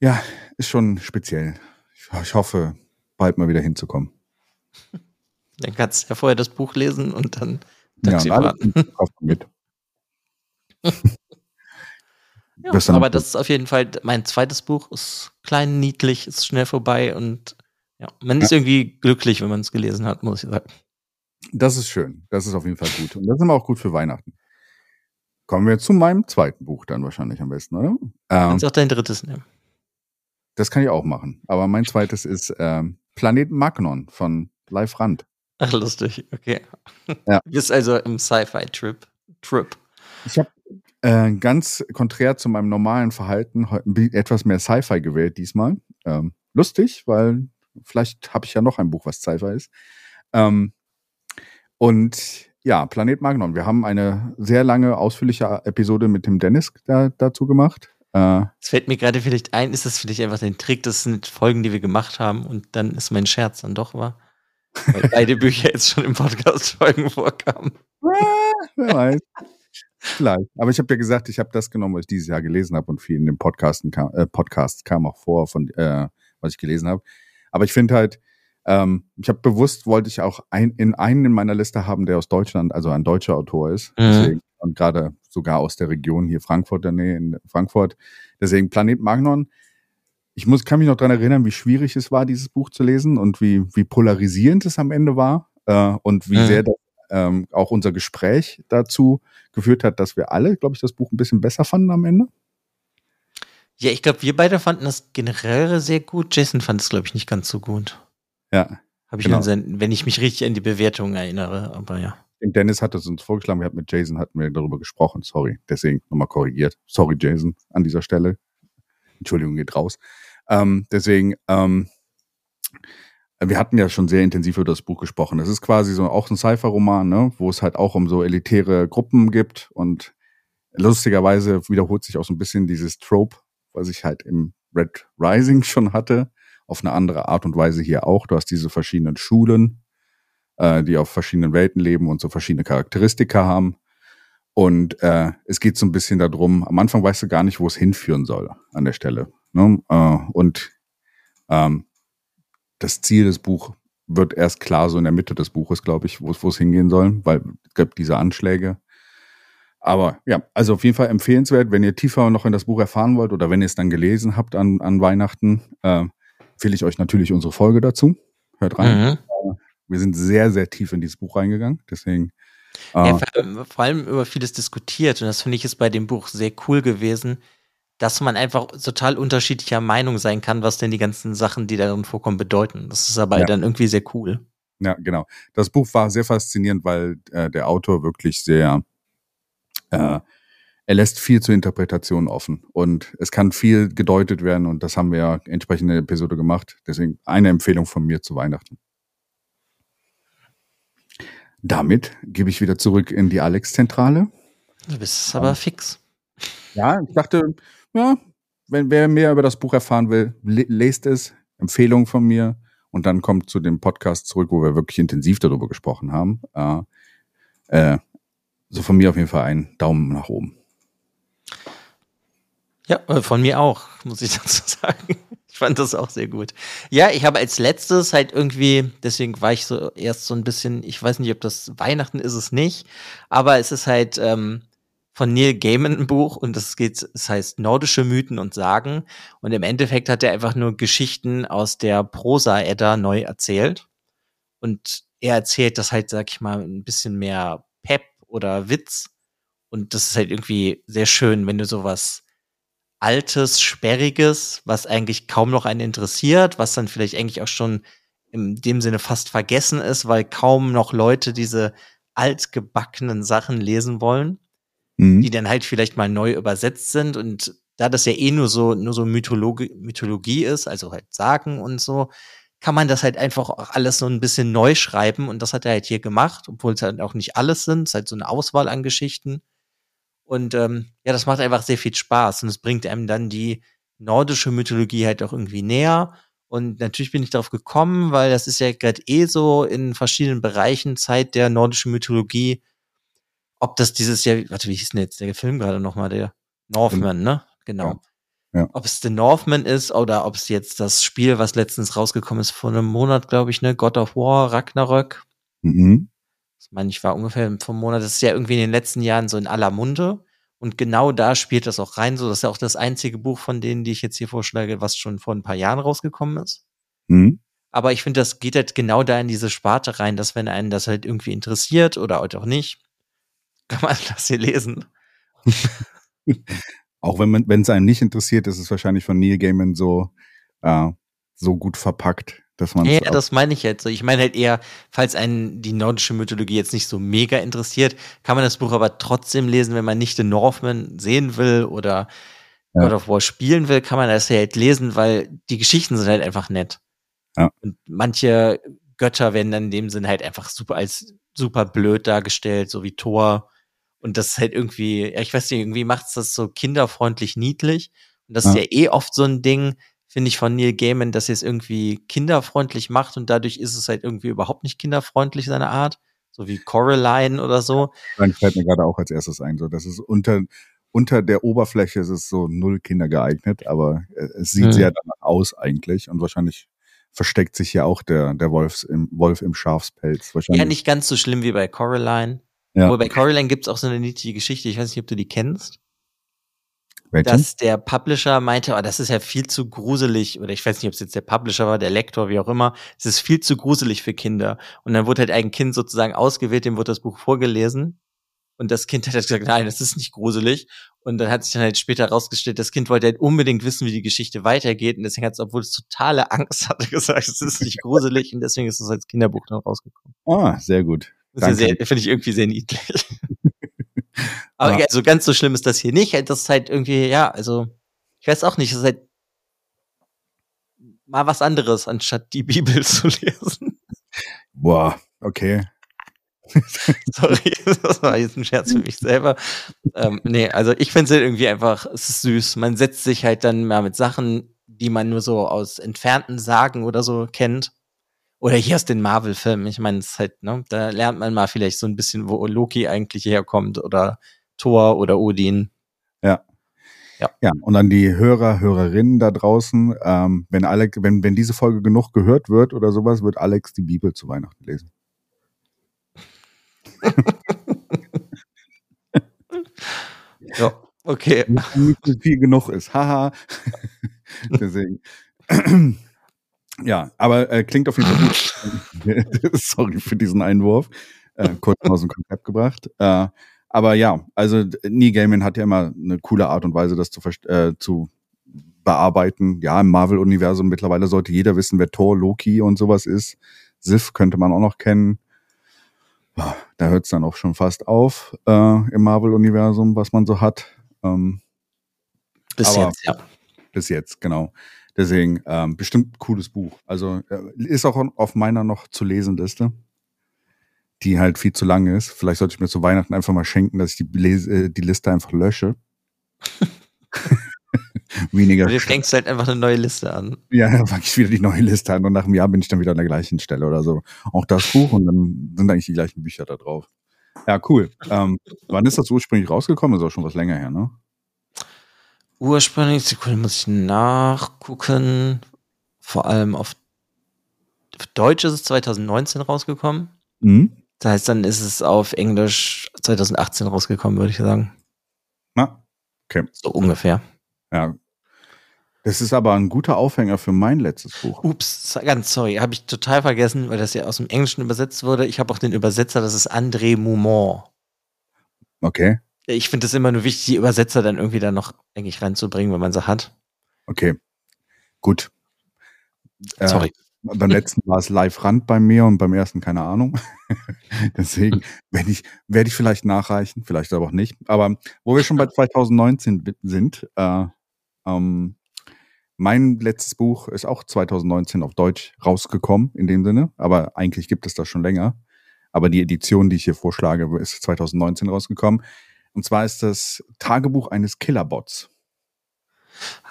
ja, ist schon speziell. Ich hoffe, bald mal wieder hinzukommen. (laughs) Dann kannst du ja vorher das Buch lesen und dann Taxi ja, fahren. (laughs) mit. (laughs) ja, aber das ist auf jeden Fall mein zweites Buch. Ist klein, niedlich, ist schnell vorbei und ja, man ist irgendwie glücklich, wenn man es gelesen hat, muss ich sagen. Das ist schön. Das ist auf jeden Fall gut. Und das ist immer auch gut für Weihnachten. Kommen wir zu meinem zweiten Buch dann wahrscheinlich am besten, oder? Ähm, Kannst auch dein drittes nehmen. Das kann ich auch machen. Aber mein zweites ist ähm, Planet Magnon von Live Rand. Ach, lustig. Okay. Ja. (laughs) Du bist also im Sci-Fi-Trip. Trip. Ich habe äh, ganz konträr zu meinem normalen Verhalten etwas mehr Sci-Fi gewählt diesmal. Ähm, lustig, weil vielleicht habe ich ja noch ein Buch, was Sci-Fi ist. Ähm, und ja, Planet Magnon. Wir haben eine sehr lange, ausführliche Episode mit dem Dennis da, dazu gemacht. Äh, es fällt mir gerade vielleicht ein, ist das vielleicht einfach ein Trick, das sind Folgen, die wir gemacht haben und dann ist mein Scherz dann doch wahr? Weil beide (laughs) Bücher jetzt schon im Podcast-Folgen vorkamen. wer weiß. Vielleicht. Aber ich habe ja gesagt, ich habe das genommen, was ich dieses Jahr gelesen habe und viel in den Podcasten kam, äh, Podcasts kam auch vor, von äh, was ich gelesen habe. Aber ich finde halt, ähm, ich habe bewusst, wollte ich auch ein, in einen in meiner Liste haben, der aus Deutschland, also ein deutscher Autor ist. Mhm. Deswegen, und gerade sogar aus der Region hier Frankfurt, der Nähe in Frankfurt. Deswegen Planet Magnon. Ich muss, kann mich noch dran erinnern, wie schwierig es war, dieses Buch zu lesen und wie, wie polarisierend es am Ende war äh, und wie mhm. sehr das ähm, auch unser Gespräch dazu geführt hat, dass wir alle, glaube ich, das Buch ein bisschen besser fanden am Ende. Ja, ich glaube, wir beide fanden das generell sehr gut. Jason fand es, glaube ich, nicht ganz so gut. Ja. Habe ich genau. Sein, wenn ich mich richtig an die Bewertungen erinnere, aber ja. Dennis hat es uns vorgeschlagen, wir hatten mit Jason hatten wir darüber gesprochen, sorry. Deswegen nochmal korrigiert. Sorry, Jason, an dieser Stelle. Entschuldigung, geht raus. Ähm, deswegen, ähm, wir hatten ja schon sehr intensiv über das Buch gesprochen. Es ist quasi so auch ein Cypher-Roman, ne, wo es halt auch um so elitäre Gruppen gibt und lustigerweise wiederholt sich auch so ein bisschen dieses Trope, was ich halt im Red Rising schon hatte, auf eine andere Art und Weise hier auch. Du hast diese verschiedenen Schulen, äh, die auf verschiedenen Welten leben und so verschiedene Charakteristika haben. Und äh, es geht so ein bisschen darum, am Anfang weißt du gar nicht, wo es hinführen soll an der Stelle. Ne? Äh, und ähm, das Ziel des Buchs wird erst klar so in der Mitte des Buches, glaube ich, wo es hingehen soll, weil es gibt diese Anschläge. Aber ja, also auf jeden Fall empfehlenswert, wenn ihr tiefer noch in das Buch erfahren wollt oder wenn ihr es dann gelesen habt an, an Weihnachten, äh, empfehle ich euch natürlich unsere Folge dazu. Hört rein. Mhm. Wir sind sehr, sehr tief in dieses Buch reingegangen. Deswegen. Äh, ja, vor, vor allem über vieles diskutiert und das finde ich ist bei dem Buch sehr cool gewesen, dass man einfach total unterschiedlicher Meinung sein kann, was denn die ganzen Sachen, die darin vorkommen, bedeuten. Das ist aber ja. dann irgendwie sehr cool. Ja, genau. Das Buch war sehr faszinierend, weil äh, der Autor wirklich sehr, äh, er lässt viel zur Interpretation offen und es kann viel gedeutet werden und das haben wir ja entsprechend in der Episode gemacht. Deswegen eine Empfehlung von mir zu Weihnachten. Damit gebe ich wieder zurück in die Alex-Zentrale. Du bist aber fix. Ja, ich dachte, ja, wenn wer mehr über das Buch erfahren will, lest es. Empfehlung von mir. Und dann kommt zu dem Podcast zurück, wo wir wirklich intensiv darüber gesprochen haben. Äh, äh, so von mir auf jeden Fall ein Daumen nach oben. Ja, äh, von mir auch, muss ich (laughs) dazu sagen. Ich fand das auch sehr gut. Ja, ich habe als letztes halt irgendwie, deswegen war ich so erst so ein bisschen, ich weiß nicht, ob das Weihnachten ist es nicht, aber es ist halt ähm, von Neil Gaiman ein Buch und das geht, es heißt Nordische Mythen und Sagen. Und im Endeffekt hat er einfach nur Geschichten aus der Prosa-Edda neu erzählt. Und er erzählt das halt, sag ich mal, ein bisschen mehr Pep oder Witz. Und das ist halt irgendwie sehr schön, wenn du sowas Altes, Sperriges, was eigentlich kaum noch einen interessiert, was dann vielleicht eigentlich auch schon in dem Sinne fast vergessen ist, weil kaum noch Leute diese altgebackenen Sachen lesen wollen, mhm. die dann halt vielleicht mal neu übersetzt sind und da das ja eh nur so nur so Mythologie, Mythologie ist, also halt Sagen und so, kann man das halt einfach auch alles so ein bisschen neu schreiben und das hat er halt hier gemacht, obwohl es halt auch nicht alles sind, es ist halt so eine Auswahl an Geschichten. Und ähm, ja, das macht einfach sehr viel Spaß und es bringt einem dann die nordische Mythologie halt auch irgendwie näher. Und natürlich bin ich darauf gekommen, weil das ist ja gerade eh so in verschiedenen Bereichen Zeit der nordischen Mythologie. Ob das dieses Jahr, warte, wie hieß denn jetzt der Film gerade nochmal, der Northman, ne? Genau. Ja. Ja. Ob es The Northman ist oder ob es jetzt das Spiel, was letztens rausgekommen ist, vor einem Monat, glaube ich, ne, God of War, Ragnarök. Mhm. Das meine ich war ungefähr vom Monat. Das ist ja irgendwie in den letzten Jahren so in aller Munde. Und genau da spielt das auch rein. So, das ist ja auch das einzige Buch von denen, die ich jetzt hier vorschlage, was schon vor ein paar Jahren rausgekommen ist. Mhm. Aber ich finde, das geht halt genau da in diese Sparte rein, dass wenn einen das halt irgendwie interessiert oder halt auch nicht, kann man das hier lesen. (laughs) Auch wenn man, wenn es einen nicht interessiert, ist es wahrscheinlich von Neil Gaiman so, äh, so gut verpackt, dass man. Ja, das meine ich jetzt. Ich meine halt eher, falls einen die nordische Mythologie jetzt nicht so mega interessiert, kann man das Buch aber trotzdem lesen, wenn man nicht den Northman sehen will oder ja. God of War spielen will, kann man das ja halt lesen, weil die Geschichten sind halt einfach nett. Ja. Und manche Götter werden dann in dem Sinn halt einfach super als super blöd dargestellt, so wie Thor und das ist halt irgendwie, ja, ich weiß nicht, irgendwie macht es das so kinderfreundlich niedlich. Und das ja. ist ja eh oft so ein Ding, finde ich, von Neil Gaiman, dass er es irgendwie kinderfreundlich macht und dadurch ist es halt irgendwie überhaupt nicht kinderfreundlich, seine Art. So wie Coraline oder so. Dann fällt mir gerade auch als erstes ein, so, das ist unter, unter der Oberfläche ist es so null Kinder geeignet, aber äh, es sieht hm. sehr danach aus eigentlich und wahrscheinlich versteckt sich ja auch der, der Wolfs im, Wolf im Schafspelz. Wahrscheinlich. Ja, nicht ganz so schlimm wie bei Coraline. Ja. Aber bei Coraline gibt es auch so eine niedliche Geschichte, ich weiß nicht, ob du die kennst. Welche? Dass der Publisher meinte, oh, das ist ja viel zu gruselig, oder ich weiß nicht, ob es jetzt der Publisher war, der Lektor, wie auch immer, es ist viel zu gruselig für Kinder. Und dann wurde halt ein Kind sozusagen ausgewählt, dem wurde das Buch vorgelesen. Und das Kind hat halt gesagt, nein, das ist nicht gruselig. Und dann hat sich dann halt später rausgestellt, das Kind wollte halt unbedingt wissen, wie die Geschichte weitergeht. Und deswegen hat es, obwohl es totale Angst hatte, (laughs) gesagt, es ist nicht gruselig. Und deswegen ist es als Kinderbuch dann rausgekommen. Ah, sehr gut. Das ja finde ich irgendwie sehr niedlich. (laughs) Aber ja. also ganz so schlimm ist das hier nicht. Das ist halt irgendwie, ja, also, ich weiß auch nicht, das ist halt mal was anderes, anstatt die (laughs) Bibel zu lesen. Boah, okay. (laughs) Sorry, das war jetzt ein Scherz für mich selber. ähm, nee, also ich finde es halt irgendwie einfach, es ist süß. Man setzt sich halt dann mal mit Sachen, die man nur so aus entfernten Sagen oder so kennt, oder hier aus den Marvel-Filmen. Ich meine, es ist halt, ne, da lernt man mal vielleicht so ein bisschen, wo Loki eigentlich herkommt oder Thor oder Odin. Ja. Ja. ja, und an die Hörer, Hörerinnen da draußen, ähm, wenn, Alex, wenn, wenn diese Folge genug gehört wird oder sowas, wird Alex die Bibel zu Weihnachten lesen. ja, okay. Nicht so viel genug ist. Haha. (laughs) Deswegen. Ja, aber äh, klingt auf jeden Fall gut. (laughs) (laughs) Sorry für diesen Einwurf. Äh, kurz aus dem Konzept gebracht. Äh, aber ja, also Nie Gaming hat ja immer eine coole Art und Weise, das zu, äh, zu bearbeiten. Ja, im Marvel-Universum mittlerweile sollte jeder wissen, wer Thor, Loki und sowas ist. Sif könnte man auch noch kennen. Da hört es dann auch schon fast auf äh, im Marvel-Universum, was man so hat. Ähm, bis jetzt, ja. Bis jetzt, genau. Deswegen ähm, bestimmt cooles Buch. Also äh, ist auch auf meiner noch zu lesen Liste. die halt viel zu lang ist. Vielleicht sollte ich mir zu Weihnachten einfach mal schenken, dass ich die, äh, die Liste einfach lösche. (laughs) Weniger. Du fängst halt einfach eine neue Liste an. Ja, dann fange ich wieder die neue Liste an und nach einem Jahr bin ich dann wieder an der gleichen Stelle oder so. Auch das Buch und dann sind eigentlich die gleichen Bücher da drauf. Ja, cool. Ähm, wann ist das ursprünglich rausgekommen? ist auch schon was länger her, ne? Ursprünglich, Sekunde, muss ich nachgucken. Vor allem auf, auf Deutsch ist es 2019 rausgekommen. Mhm. Das heißt, dann ist es auf Englisch 2018 rausgekommen, würde ich sagen. Na, okay. So ungefähr. Ja. Das ist aber ein guter Aufhänger für mein letztes Buch. Ups, ganz sorry, habe ich total vergessen, weil das ja aus dem Englischen übersetzt wurde. Ich habe auch den Übersetzer, das ist André Moumont. Okay. Ich finde es immer nur wichtig, die Übersetzer dann irgendwie da noch eigentlich reinzubringen, wenn man sie hat. Okay. Gut. Äh, sorry. Beim letzten war es Live-Rand bei mir und beim ersten keine Ahnung. (laughs) Deswegen werde ich, werde ich vielleicht nachreichen, vielleicht aber auch nicht. Aber wo wir schon bei (laughs) 2019 sind, äh, ähm, mein letztes Buch ist auch 2019 auf Deutsch rausgekommen, in dem Sinne, aber eigentlich gibt es das schon länger. Aber die Edition, die ich hier vorschlage, ist 2019 rausgekommen. Und zwar ist das Tagebuch eines Killerbots.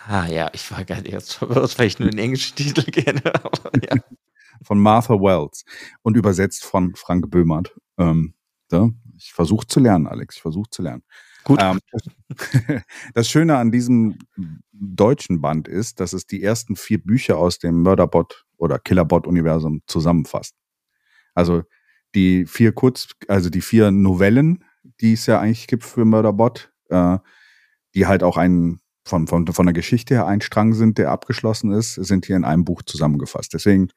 Ah ja, ich war gar nicht jetzt verwirrt, weil ich nur den englischen Titel (laughs) kenne. Ja. (laughs) Von Martha Wells und übersetzt von Frank Böhmert. Ähm, so. Ich versuche zu lernen, Alex. Ich versuche zu lernen. Gut. Ähm, (laughs) das Schöne an diesem deutschen Band ist, dass es die ersten vier Bücher aus dem Murderbot oder Killerbot-Universum zusammenfasst. Also die vier Kurz, also die vier Novellen, die es ja eigentlich gibt für Murderbot, äh, die halt auch ein von, von, von der Geschichte her ein Strang sind, der abgeschlossen ist, sind hier in einem Buch zusammengefasst. Deswegen.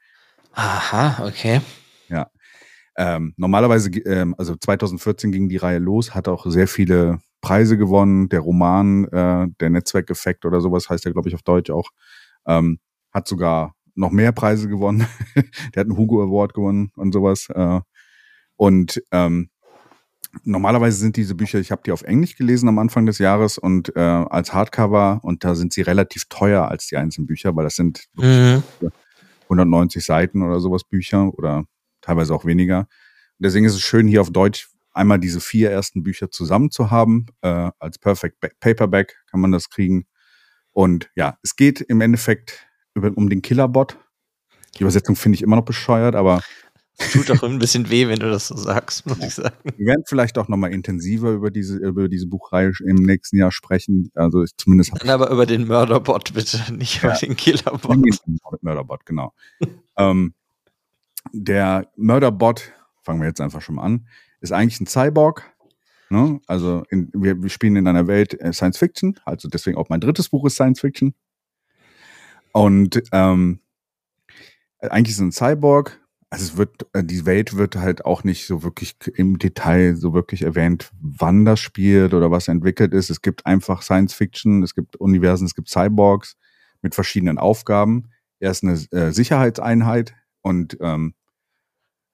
Aha, okay. Ja. Ähm, normalerweise, ähm, also 2014 ging die Reihe los, hat auch sehr viele Preise gewonnen. Der Roman, äh, der Netzwerkeffekt oder sowas heißt ja, glaube ich, auf Deutsch auch, ähm, hat sogar noch mehr Preise gewonnen. (laughs) der hat einen Hugo Award gewonnen und sowas. Äh, und ähm, normalerweise sind diese Bücher, ich habe die auf Englisch gelesen am Anfang des Jahres und äh, als Hardcover und da sind sie relativ teuer als die einzelnen Bücher, weil das sind mhm. 190 Seiten oder sowas Bücher oder teilweise auch weniger. Und deswegen ist es schön, hier auf Deutsch einmal diese vier ersten Bücher zusammen zu haben. Äh, als Perfect Paperback kann man das kriegen. Und ja, es geht im Endeffekt über, um den Killerbot. Die Übersetzung finde ich immer noch bescheuert, aber Tut doch ein bisschen weh, wenn du das so sagst, muss ich sagen. Wir werden vielleicht auch nochmal intensiver über diese, über diese Buchreihe im nächsten Jahr sprechen. Also ich zumindest. Dann aber über den Mörderbot bitte, nicht ja. über den Killerbot. Mörderbot, genau. ähm, der Mörderbot, fangen wir jetzt einfach schon mal an, ist eigentlich ein Cyborg. Ne? Also in, wir, wir spielen in einer Welt äh, Science Fiction, also deswegen auch mein drittes Buch ist Science Fiction. Und ähm, eigentlich ist ein Cyborg, also es wird, äh, die Welt wird halt auch nicht so wirklich im Detail so wirklich erwähnt, wann das spielt oder was entwickelt ist. Es gibt einfach Science Fiction, es gibt Universen, es gibt Cyborgs mit verschiedenen Aufgaben. Er ist eine äh, Sicherheitseinheit und ähm,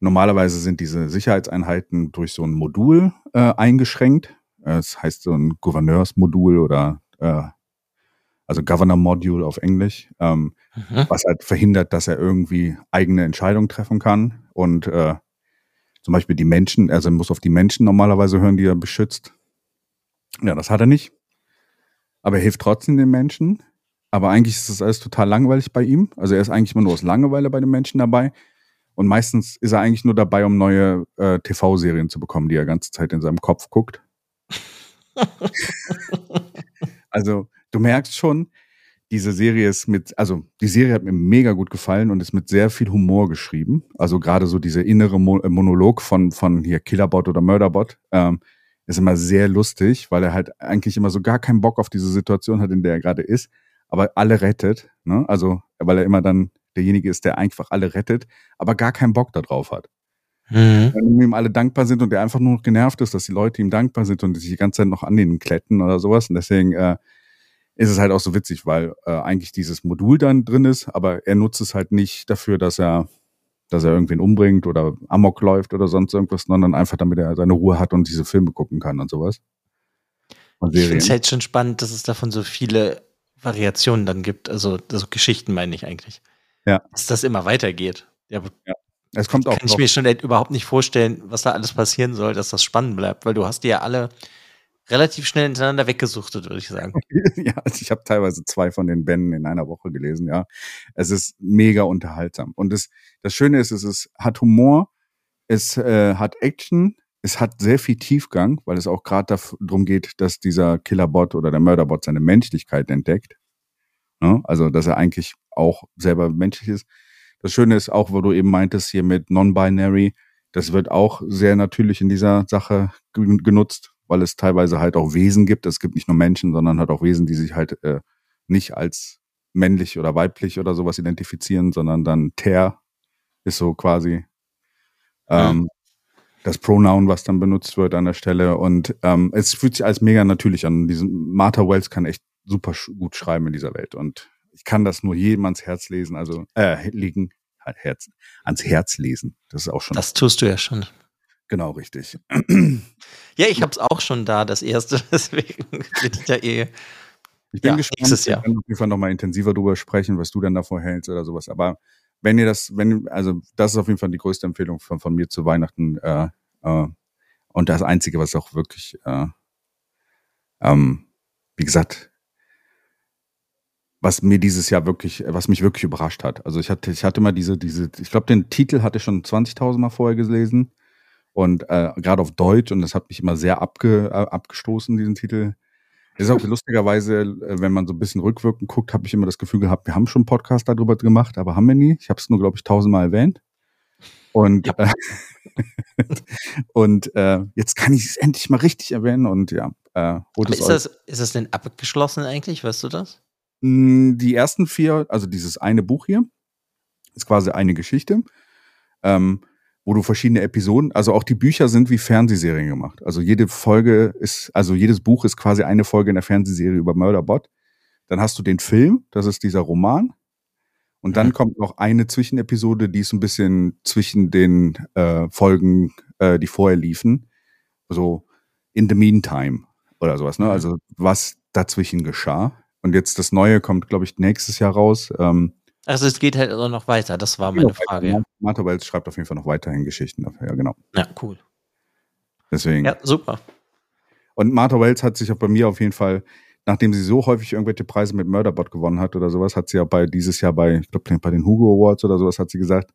normalerweise sind diese Sicherheitseinheiten durch so ein Modul äh, eingeschränkt. Das heißt so ein Gouverneursmodul oder äh, also Governor Module auf Englisch, ähm, mhm. was halt verhindert, dass er irgendwie eigene Entscheidungen treffen kann und äh, zum Beispiel die Menschen, also er muss auf die Menschen normalerweise hören, die er beschützt. Ja, das hat er nicht. Aber er hilft trotzdem den Menschen. Aber eigentlich ist das alles total langweilig bei ihm. Also er ist eigentlich immer nur aus Langeweile bei den Menschen dabei. Und meistens ist er eigentlich nur dabei, um neue äh, TV-Serien zu bekommen, die er ganze Zeit in seinem Kopf guckt. (laughs) also du merkst schon, diese Serie ist mit, also die Serie hat mir mega gut gefallen und ist mit sehr viel Humor geschrieben. Also gerade so diese innere Mo äh, Monolog von, von hier Killerbot oder Murderbot ähm, ist immer sehr lustig, weil er halt eigentlich immer so gar keinen Bock auf diese Situation hat, in der er gerade ist, aber alle rettet. Ne? Also, weil er immer dann derjenige ist, der einfach alle rettet, aber gar keinen Bock darauf hat. Mhm. Wenn ihm alle dankbar sind und er einfach nur noch genervt ist, dass die Leute ihm dankbar sind und sich die ganze Zeit noch an den kletten oder sowas. Und deswegen äh, ist es halt auch so witzig, weil äh, eigentlich dieses Modul dann drin ist, aber er nutzt es halt nicht dafür, dass er, dass er irgendwen umbringt oder Amok läuft oder sonst irgendwas, sondern einfach damit er seine Ruhe hat und diese Filme gucken kann und sowas. Und ich finde es halt schon spannend, dass es davon so viele Variationen dann gibt, also, also Geschichten meine ich eigentlich. Ja. Dass das immer weitergeht. Ja, ja. Es kommt auch. Kann ich mir schon überhaupt nicht vorstellen, was da alles passieren soll, dass das spannend bleibt, weil du hast die ja alle relativ schnell hintereinander weggesuchtet, würde ich sagen. (laughs) ja, also ich habe teilweise zwei von den Bänden in einer Woche gelesen, ja. Es ist mega unterhaltsam. Und das, das Schöne ist, es ist, hat Humor, es äh, hat Action, es hat sehr viel Tiefgang, weil es auch gerade darum geht, dass dieser Killerbot oder der Mörderbot seine Menschlichkeit entdeckt. Ja, also, dass er eigentlich auch selber menschlich ist. Das Schöne ist auch, wo du eben meintest, hier mit Non-Binary, das wird auch sehr natürlich in dieser Sache genutzt, weil es teilweise halt auch Wesen gibt. Es gibt nicht nur Menschen, sondern halt auch Wesen, die sich halt äh, nicht als männlich oder weiblich oder sowas identifizieren, sondern dann Ter ist so quasi ähm, ja. das Pronoun, was dann benutzt wird an der Stelle. Und ähm, es fühlt sich als mega natürlich an. Diesen Martha Wells kann echt super sch gut schreiben in dieser Welt. Und ich kann das nur jedem ans Herz lesen, also äh, legen, halt Herz, ans Herz lesen. Das ist auch schon. Das tust du ja schon. Genau, richtig. (clears throat) Ja, ich habe es auch schon da, das erste, (laughs) deswegen bin ich ja eh. Ich bin ja, gespannt, nächstes Jahr. wir können auf jeden Fall nochmal intensiver drüber sprechen, was du denn davor hältst oder sowas. Aber wenn ihr das, wenn, also das ist auf jeden Fall die größte Empfehlung von, von mir zu Weihnachten. Äh, äh, und das Einzige, was auch wirklich, äh, ähm, wie gesagt, was mir dieses Jahr wirklich, was mich wirklich überrascht hat. Also ich hatte, ich hatte mal diese, diese, ich glaube, den Titel hatte ich schon 20.000 Mal vorher gelesen und äh, gerade auf Deutsch und das hat mich immer sehr abge, äh, abgestoßen, diesen Titel. Ist auch lustigerweise, äh, wenn man so ein bisschen rückwirkend guckt, habe ich immer das Gefühl gehabt, wir haben schon einen Podcast darüber gemacht, aber haben wir nie. Ich habe es nur, glaube ich, tausendmal erwähnt. Und, ja. äh, (laughs) und äh, jetzt kann ich es endlich mal richtig erwähnen und ja. Äh, ist, das, ist das denn abgeschlossen eigentlich? Weißt du das? Hm, die ersten vier, also dieses eine Buch hier, ist quasi eine Geschichte, ähm, wo du verschiedene Episoden, also auch die Bücher sind wie Fernsehserien gemacht. Also jede Folge ist, also jedes Buch ist quasi eine Folge in der Fernsehserie über Murderbot. Dann hast du den Film, das ist dieser Roman. Und dann mhm. kommt noch eine Zwischenepisode, die ist ein bisschen zwischen den äh, Folgen, äh, die vorher liefen. So in the meantime oder sowas, ne? Mhm. Also was dazwischen geschah. Und jetzt das Neue kommt, glaube ich, nächstes Jahr raus. Ähm, also es geht halt noch weiter, das war meine Frage. Ja. Martha Wells schreibt auf jeden Fall noch weiterhin Geschichten dafür, ja, genau. Ja, cool. Deswegen. Ja, super. Und Martha Wells hat sich auch bei mir auf jeden Fall, nachdem sie so häufig irgendwelche Preise mit Murderbot gewonnen hat oder sowas, hat sie ja bei dieses Jahr bei, ich glaube, bei den Hugo Awards oder sowas, hat sie gesagt,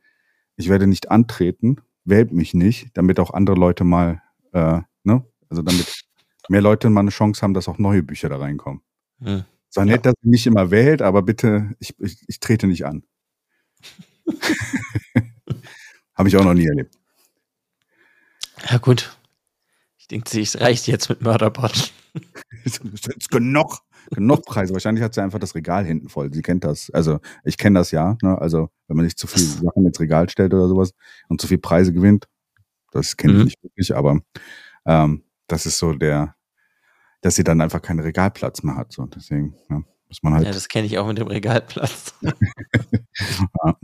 ich werde nicht antreten, wählt mich nicht, damit auch andere Leute mal, äh, ne, also damit mehr Leute mal eine Chance haben, dass auch neue Bücher da reinkommen. Hm. Sei nett, ja. dass sie nicht immer wählt, aber bitte, ich, ich, ich trete nicht an. (laughs) Habe ich auch noch nie erlebt. Ja, gut. Ich denke, es reicht jetzt mit Mörderbot. (laughs) genug, genug Preise. Wahrscheinlich hat sie einfach das Regal hinten voll. Sie kennt das. Also, ich kenne das ja. Ne? Also, wenn man nicht zu viel Sachen ins Regal stellt oder sowas und zu viel Preise gewinnt, das kenne ich mhm. nicht wirklich, aber ähm, das ist so der, dass sie dann einfach keinen Regalplatz mehr hat. So, deswegen ja, muss man halt. Ja, das kenne ich auch mit dem Regalplatz. (laughs) (laughs) ja.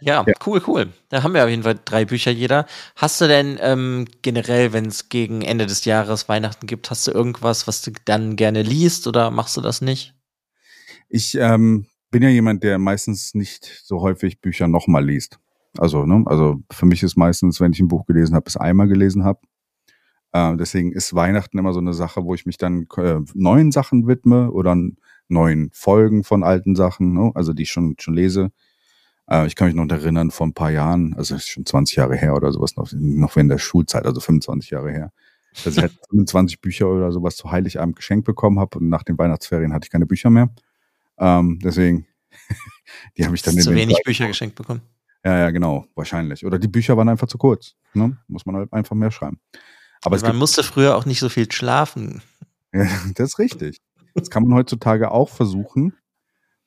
Ja, ja, cool, cool. Da haben wir auf jeden Fall drei Bücher jeder. Hast du denn ähm, generell, wenn es gegen Ende des Jahres Weihnachten gibt, hast du irgendwas, was du dann gerne liest oder machst du das nicht? Ich ähm, bin ja jemand, der meistens nicht so häufig Bücher nochmal liest. Also, ne, also für mich ist meistens, wenn ich ein Buch gelesen habe, es einmal gelesen habe. Äh, deswegen ist Weihnachten immer so eine Sache, wo ich mich dann äh, neuen Sachen widme oder neuen Folgen von alten Sachen, ne? also die ich schon, schon lese. Äh, ich kann mich noch erinnern, vor ein paar Jahren, also ist schon 20 Jahre her oder sowas, noch, noch während der Schulzeit, also 25 Jahre her, dass ich halt (laughs) 25 Bücher oder sowas zu Heiligabend geschenkt bekommen habe und nach den Weihnachtsferien hatte ich keine Bücher mehr. Ähm, deswegen, (laughs) die habe ich dann Zu wenig Zeit Bücher geschenkt bekommen. Ja, ja, genau, wahrscheinlich. Oder die Bücher waren einfach zu kurz. Ne? Muss man halt einfach mehr schreiben. Aber man musste früher auch nicht so viel schlafen. (laughs) Ja, das ist richtig. Das kann man heutzutage auch versuchen.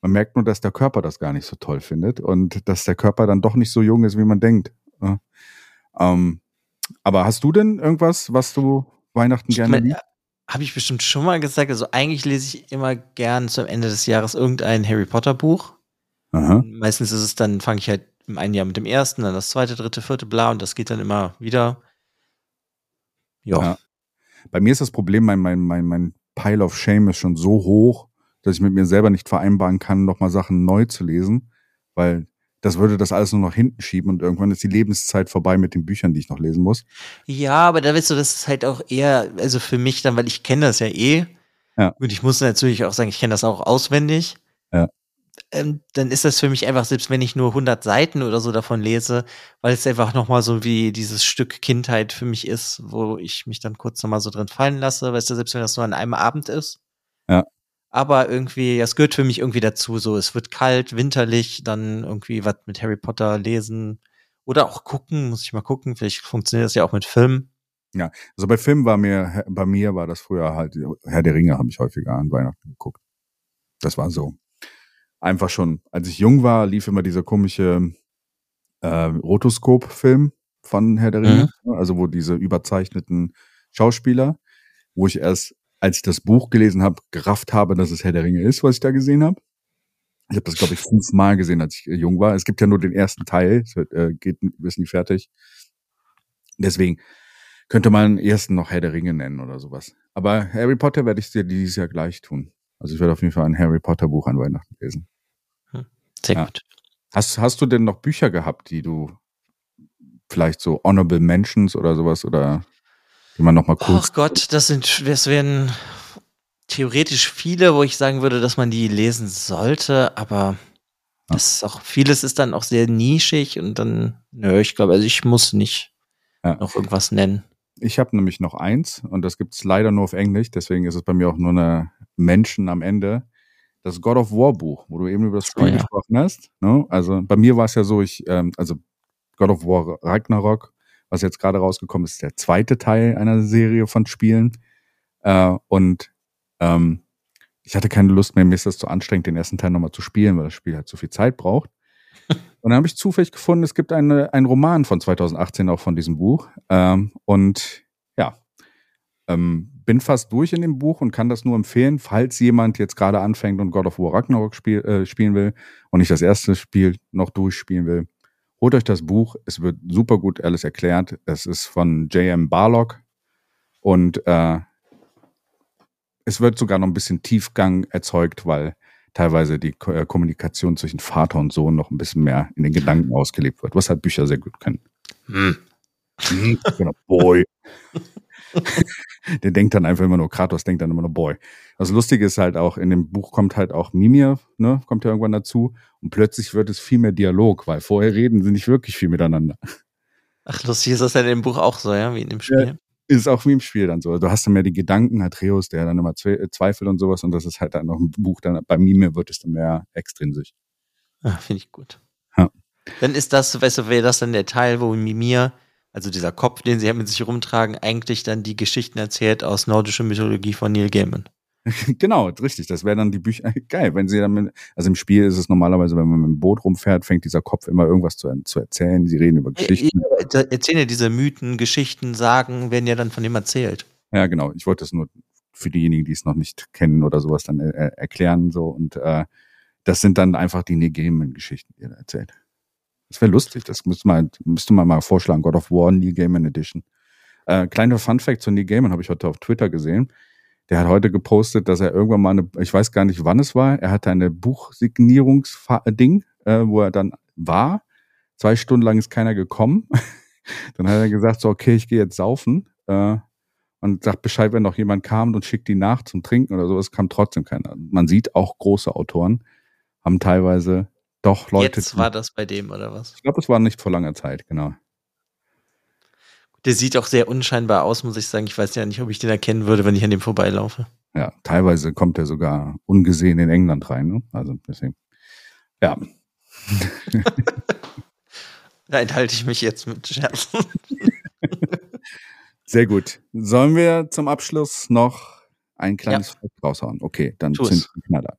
Man merkt nur, dass der Körper das gar nicht so toll findet und dass der Körper dann doch nicht so jung ist, wie man denkt. Ähm, aber hast du denn irgendwas, was du Weihnachten gerne liest? Habe ich bestimmt schon mal gesagt. Also eigentlich lese ich immer gern zum Ende des Jahres irgendein Harry Potter Buch. Meistens ist es dann, fange ich halt im einen Jahr mit dem ersten, dann das zweite, dritte, vierte, bla und das geht dann immer wieder. Ja. ja. Bei mir ist das Problem, mein, mein, mein, mein Pile of Shame ist schon so hoch, dass ich mit mir selber nicht vereinbaren kann, nochmal Sachen neu zu lesen, weil das würde das alles nur noch hinten schieben und irgendwann ist die Lebenszeit vorbei mit den Büchern, die ich noch lesen muss. Ja, aber da weißt du, das ist halt auch eher, also für mich dann, weil ich kenne das ja eh. Ja. Und ich muss natürlich auch sagen, ich kenne das auch auswendig. Ja. Ähm, dann ist das für mich einfach, selbst wenn ich nur 100 Seiten oder so davon lese, weil es einfach nochmal so wie dieses Stück Kindheit für mich ist, wo ich mich dann kurz nochmal so drin fallen lasse, weißt du, selbst wenn das nur an einem Abend ist. Ja. Aber irgendwie, es gehört für mich irgendwie dazu, so, es wird kalt, winterlich, dann irgendwie was mit Harry Potter lesen oder auch gucken, muss ich mal gucken, vielleicht funktioniert das ja auch mit Film. Also bei Filmen war mir, bei mir war das früher halt, Herr der Ringe habe ich häufiger an Weihnachten geguckt. Das war so. Einfach schon, als ich jung war, lief immer dieser komische äh, Rotoskop-Film von Herr der Ringe, also wo diese überzeichneten Schauspieler, wo ich erst, als ich das Buch gelesen habe, gerafft habe, dass es Herr der Ringe ist, was ich da gesehen habe. Ich habe das, glaube ich, fünfmal gesehen, als ich äh, jung war. Es gibt ja nur den ersten Teil, es wird, äh, geht ist nie fertig. Deswegen könnte man ersten noch Herr der Ringe nennen oder sowas. Aber Harry Potter werde ich dir dieses Jahr gleich tun. Also ich werde auf jeden Fall ein Harry Potter Buch an Weihnachten lesen. Sehr Ja. gut. Hast, hast du denn noch Bücher gehabt, die du vielleicht so Honorable Mentions oder sowas oder die man noch mal kurz Ach Gott, das sind, das wären theoretisch viele, wo ich sagen würde, dass man die lesen sollte, aber das ist auch, vieles ist dann auch sehr nischig und dann, nö, ich glaube, also ich muss nicht Ja. noch irgendwas nennen. Ich habe nämlich noch eins und das gibt's leider nur auf Englisch, deswegen ist es bei mir auch nur eine Menschen am Ende. Das God of War Buch, wo du eben über das Spiel Oh ja. gesprochen hast. Ne? Also bei mir war es ja so, ich, ähm, also God of War Ragnarok, was jetzt gerade rausgekommen ist, ist der zweite Teil einer Serie von Spielen. Äh, und ähm, ich hatte keine Lust mehr, mir ist das zu anstrengend, den ersten Teil nochmal zu spielen, weil das Spiel halt so viel Zeit braucht. (laughs) Und dann habe ich zufällig gefunden, es gibt eine, einen Roman von 2018 auch von diesem Buch. Ähm, und ja, ähm, bin fast durch in dem Buch und kann das nur empfehlen, falls jemand jetzt gerade anfängt und God of War Ragnarok spiel, äh, spielen will und nicht das erste Spiel noch durchspielen will. Holt euch das Buch, es wird super gut alles erklärt. Es ist von J.M. Barlock und äh, es wird sogar noch ein bisschen Tiefgang erzeugt, weil teilweise die äh, Kommunikation zwischen Vater und Sohn noch ein bisschen mehr in den Gedanken ausgelebt wird, was halt Bücher sehr gut können. Hm. Hm, genau, Boy. (laughs) Der denkt dann einfach immer nur, Kratos denkt dann immer nur Boy. Das Lustige ist halt auch, in dem Buch kommt halt auch Mimir, ne, kommt ja irgendwann dazu und plötzlich wird es viel mehr Dialog, weil vorher reden sie nicht wirklich viel miteinander. Ach, lustig ist das ja in dem Buch auch so, ja, wie in dem Spiel. Ist auch wie im Spiel dann so. Du hast dann mehr die Gedanken, Atreus, der dann immer zwe zweifelt und sowas und das ist halt dann noch ein Buch, dann bei Mimir wird es dann mehr extrinsisch. Ah, Finde ich gut. Ja. Dann ist das, weißt du, wäre das dann der Teil, wo Mimir, also dieser Kopf, den sie ja mit sich rumtragen, eigentlich dann die Geschichten erzählt aus nordischer Mythologie von Neil Gaiman. (laughs) genau, richtig. Das wäre dann die Bücher. (laughs) Geil, wenn sie dann mit, also im Spiel ist es normalerweise, wenn man mit dem Boot rumfährt, fängt dieser Kopf immer irgendwas zu, zu erzählen. Sie reden über Geschichten. Ja, erzählen ja diese Mythen, Geschichten, Sagen, werden ja dann von ihm erzählt. Ja, genau. Ich wollte es nur für diejenigen, die es noch nicht kennen oder sowas, dann äh, erklären so und äh, das sind dann einfach die Neil-Gaiman-Geschichten, die er erzählt. Das wäre lustig. Das müsste man, müsste man mal vorschlagen. God of War Neil Gaiman Edition. Äh, kleiner Fun-Fact zu Neil Gaiman habe ich heute auf Twitter gesehen. Der hat heute gepostet, dass er irgendwann mal eine, ich weiß gar nicht, wann es war, er hatte eine Buchsignierungsding, äh, wo er dann war. Zwei Stunden lang ist keiner gekommen. (laughs) dann hat er gesagt, so, okay, ich gehe jetzt saufen. Äh, und sagt Bescheid, wenn noch jemand kam und schickt die nach zum Trinken oder so. Es kam trotzdem keiner. Man sieht auch große Autoren haben teilweise doch Leute. Jetzt war das bei dem, oder was? Ich glaube, es war nicht vor langer Zeit, genau. Der sieht auch sehr unscheinbar aus, muss ich sagen. Ich weiß ja nicht, ob ich den erkennen würde, wenn ich an dem vorbeilaufe. Ja, teilweise kommt er sogar ungesehen in England rein. Ne? Also deswegen. Ja. (laughs) da enthalte ich mich jetzt mit Scherzen. (laughs) Sehr gut. Sollen wir zum Abschluss noch ein kleines ja. Raushauen? Okay, dann sind wir Knaller.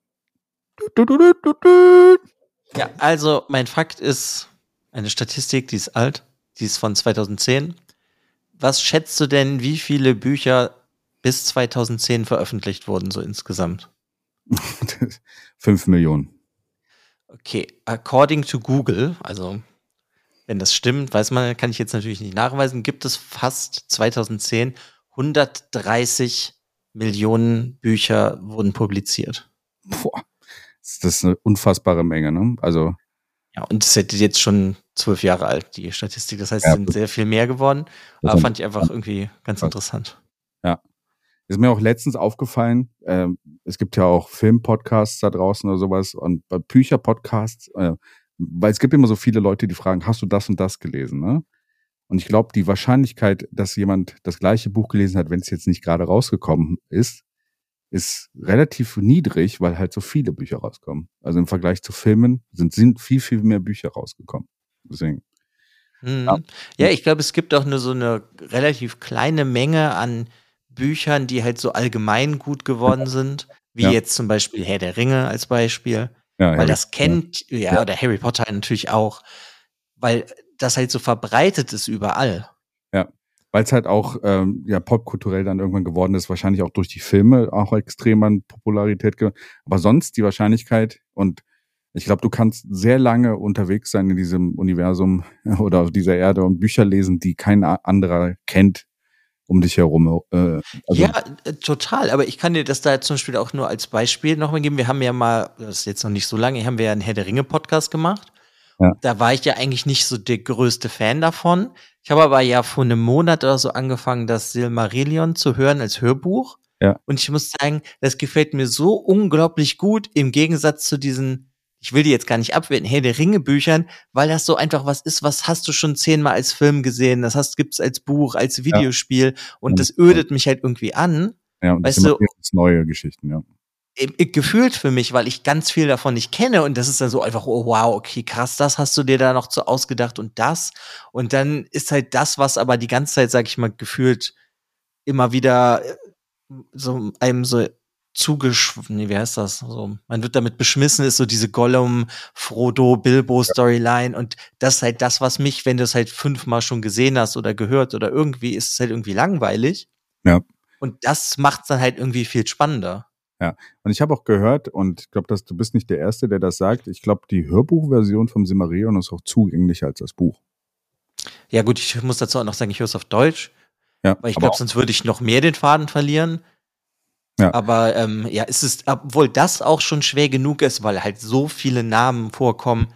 Ja, also mein Fakt ist eine Statistik, die ist alt, die ist von 2010. Was schätzt du denn, wie viele Bücher bis 2010 veröffentlicht wurden, so insgesamt? (laughs) Fünf Millionen. Okay, according to Google, also wenn das stimmt, weiß man, kann ich jetzt natürlich nicht nachweisen, gibt es fast 2010 130 Millionen Bücher wurden publiziert. Boah, das ist eine unfassbare Menge. Ne? Also Ja, und es ist jetzt schon zwölf Jahre alt, die Statistik. Das heißt, es sind sehr viel mehr geworden. Aber fand ich einfach irgendwie ganz interessant. Ja. Ist mir auch letztens aufgefallen, äh, es gibt ja auch Filmpodcasts da draußen oder sowas und Bücherpodcasts, äh, weil es gibt immer so viele Leute, die fragen, hast du das und das gelesen, ne? Und ich glaube, die Wahrscheinlichkeit, dass jemand das gleiche Buch gelesen hat, wenn es jetzt nicht gerade rausgekommen ist, ist relativ niedrig, weil halt so viele Bücher rauskommen. Also im Vergleich zu Filmen sind, sind viel, viel mehr Bücher rausgekommen. Deswegen. Mhm. Ja. ja, ich glaube, es gibt auch nur so eine relativ kleine Menge an Büchern, die halt so allgemein gut geworden sind, wie ja. jetzt zum Beispiel Herr der Ringe als Beispiel. Ja, weil Harry, das kennt, ja. ja, oder Harry Potter natürlich auch, weil das halt so verbreitet ist überall. Weil es halt auch ähm, ja popkulturell dann irgendwann geworden ist, wahrscheinlich auch durch die Filme auch extrem an Popularität. Aber sonst die Wahrscheinlichkeit und ich glaube, du kannst sehr lange unterwegs sein in diesem Universum (laughs) oder auf dieser Erde und Bücher lesen, die kein anderer kennt um dich herum. Äh, also ja, äh, total. Aber ich kann dir das da zum Beispiel auch nur als Beispiel nochmal geben. Wir haben ja mal, das ist jetzt noch nicht so lange, haben wir ja einen Herr der Ringe Podcast gemacht. Ja. Da war ich ja eigentlich nicht so der größte Fan davon. Ich habe aber ja vor einem Monat oder so angefangen, das Silmarillion zu hören als Hörbuch. Ja. Und ich muss sagen, das gefällt mir so unglaublich gut im Gegensatz zu diesen ich will die jetzt gar nicht abwerten, Herr der Ringe Büchern, weil das so einfach was ist, was hast du schon zehnmal als Film gesehen, das hast, gibt's als Buch, als Videospiel ja. und, das ödet mich halt irgendwie an. Ja, und weißt das du, neue Geschichten, ja. Gefühlt für mich, weil ich ganz viel davon nicht kenne und das ist dann so einfach, oh wow, okay, krass, das hast du dir da noch so ausgedacht und das. Und dann ist halt das, was aber die ganze Zeit, sag ich mal, gefühlt immer wieder äh, so einem so zugeschwungen, nee, wie heißt das? So, man wird damit beschmissen, ist so diese Gollum, Frodo, Bilbo Storyline und das ist halt das, was mich, wenn du es halt fünfmal schon gesehen hast oder gehört oder irgendwie, ist es halt irgendwie langweilig. Ja. Und das macht es dann halt irgendwie viel spannender. Ja, und ich habe auch gehört, und ich glaube, dass du bist nicht der Erste, der das sagt. Ich glaube, die Hörbuchversion vom Simarion ist auch zugänglicher als das Buch. Ja, gut, ich muss dazu auch noch sagen, ich höre es auf Deutsch. Ja, weil ich glaube, sonst würde ich noch mehr den Faden verlieren. Ja. Aber ähm, ja, es ist, obwohl das auch schon schwer genug ist, weil halt so viele Namen vorkommen.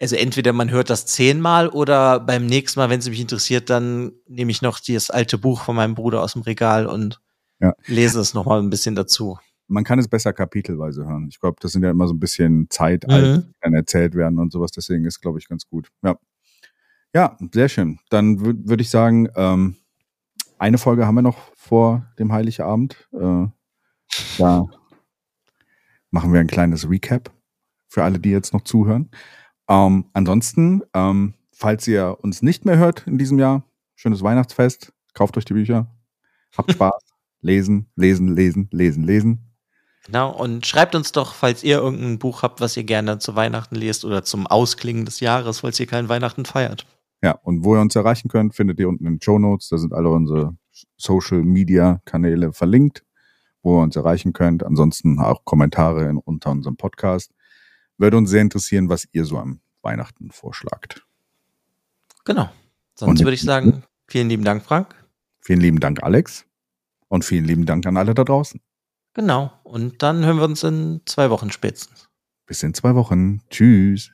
Also entweder man hört das zehnmal oder beim nächsten Mal, wenn es mich interessiert, dann nehme ich noch das alte Buch von meinem Bruder aus dem Regal und ja. lese es nochmal ein bisschen dazu. Man kann es besser kapitelweise hören. Ich glaube, das sind ja immer so ein bisschen Zeitalter, mhm. die dann erzählt werden und sowas. Deswegen ist, glaube ich, ganz gut. Ja, ja sehr schön. Dann würde würd ich sagen, ähm, eine Folge haben wir noch vor dem Heiligabend. Äh, da machen wir ein kleines Recap für alle, die jetzt noch zuhören. Ähm, ansonsten, ähm, falls ihr uns nicht mehr hört in diesem Jahr, schönes Weihnachtsfest, kauft euch die Bücher, habt Spaß, (laughs) lesen, lesen, lesen, lesen, lesen. Genau, und schreibt uns doch, falls ihr irgendein Buch habt, was ihr gerne zu Weihnachten lest oder zum Ausklingen des Jahres, falls ihr kein Weihnachten feiert. Ja, und wo ihr uns erreichen könnt, findet ihr unten in den Show Notes. Da sind alle unsere Social Media Kanäle verlinkt wo ihr uns erreichen könnt. Ansonsten auch Kommentare in, unter unserem Podcast. Würde uns sehr interessieren, was ihr so am Weihnachten vorschlagt. Genau. Sonst würde ich sagen, vielen lieben Dank, Frank. Vielen lieben Dank, Alex. Und vielen lieben Dank an alle da draußen. Genau. Und dann hören wir uns in zwei Wochen spätestens. Bis in zwei Wochen. Tschüss.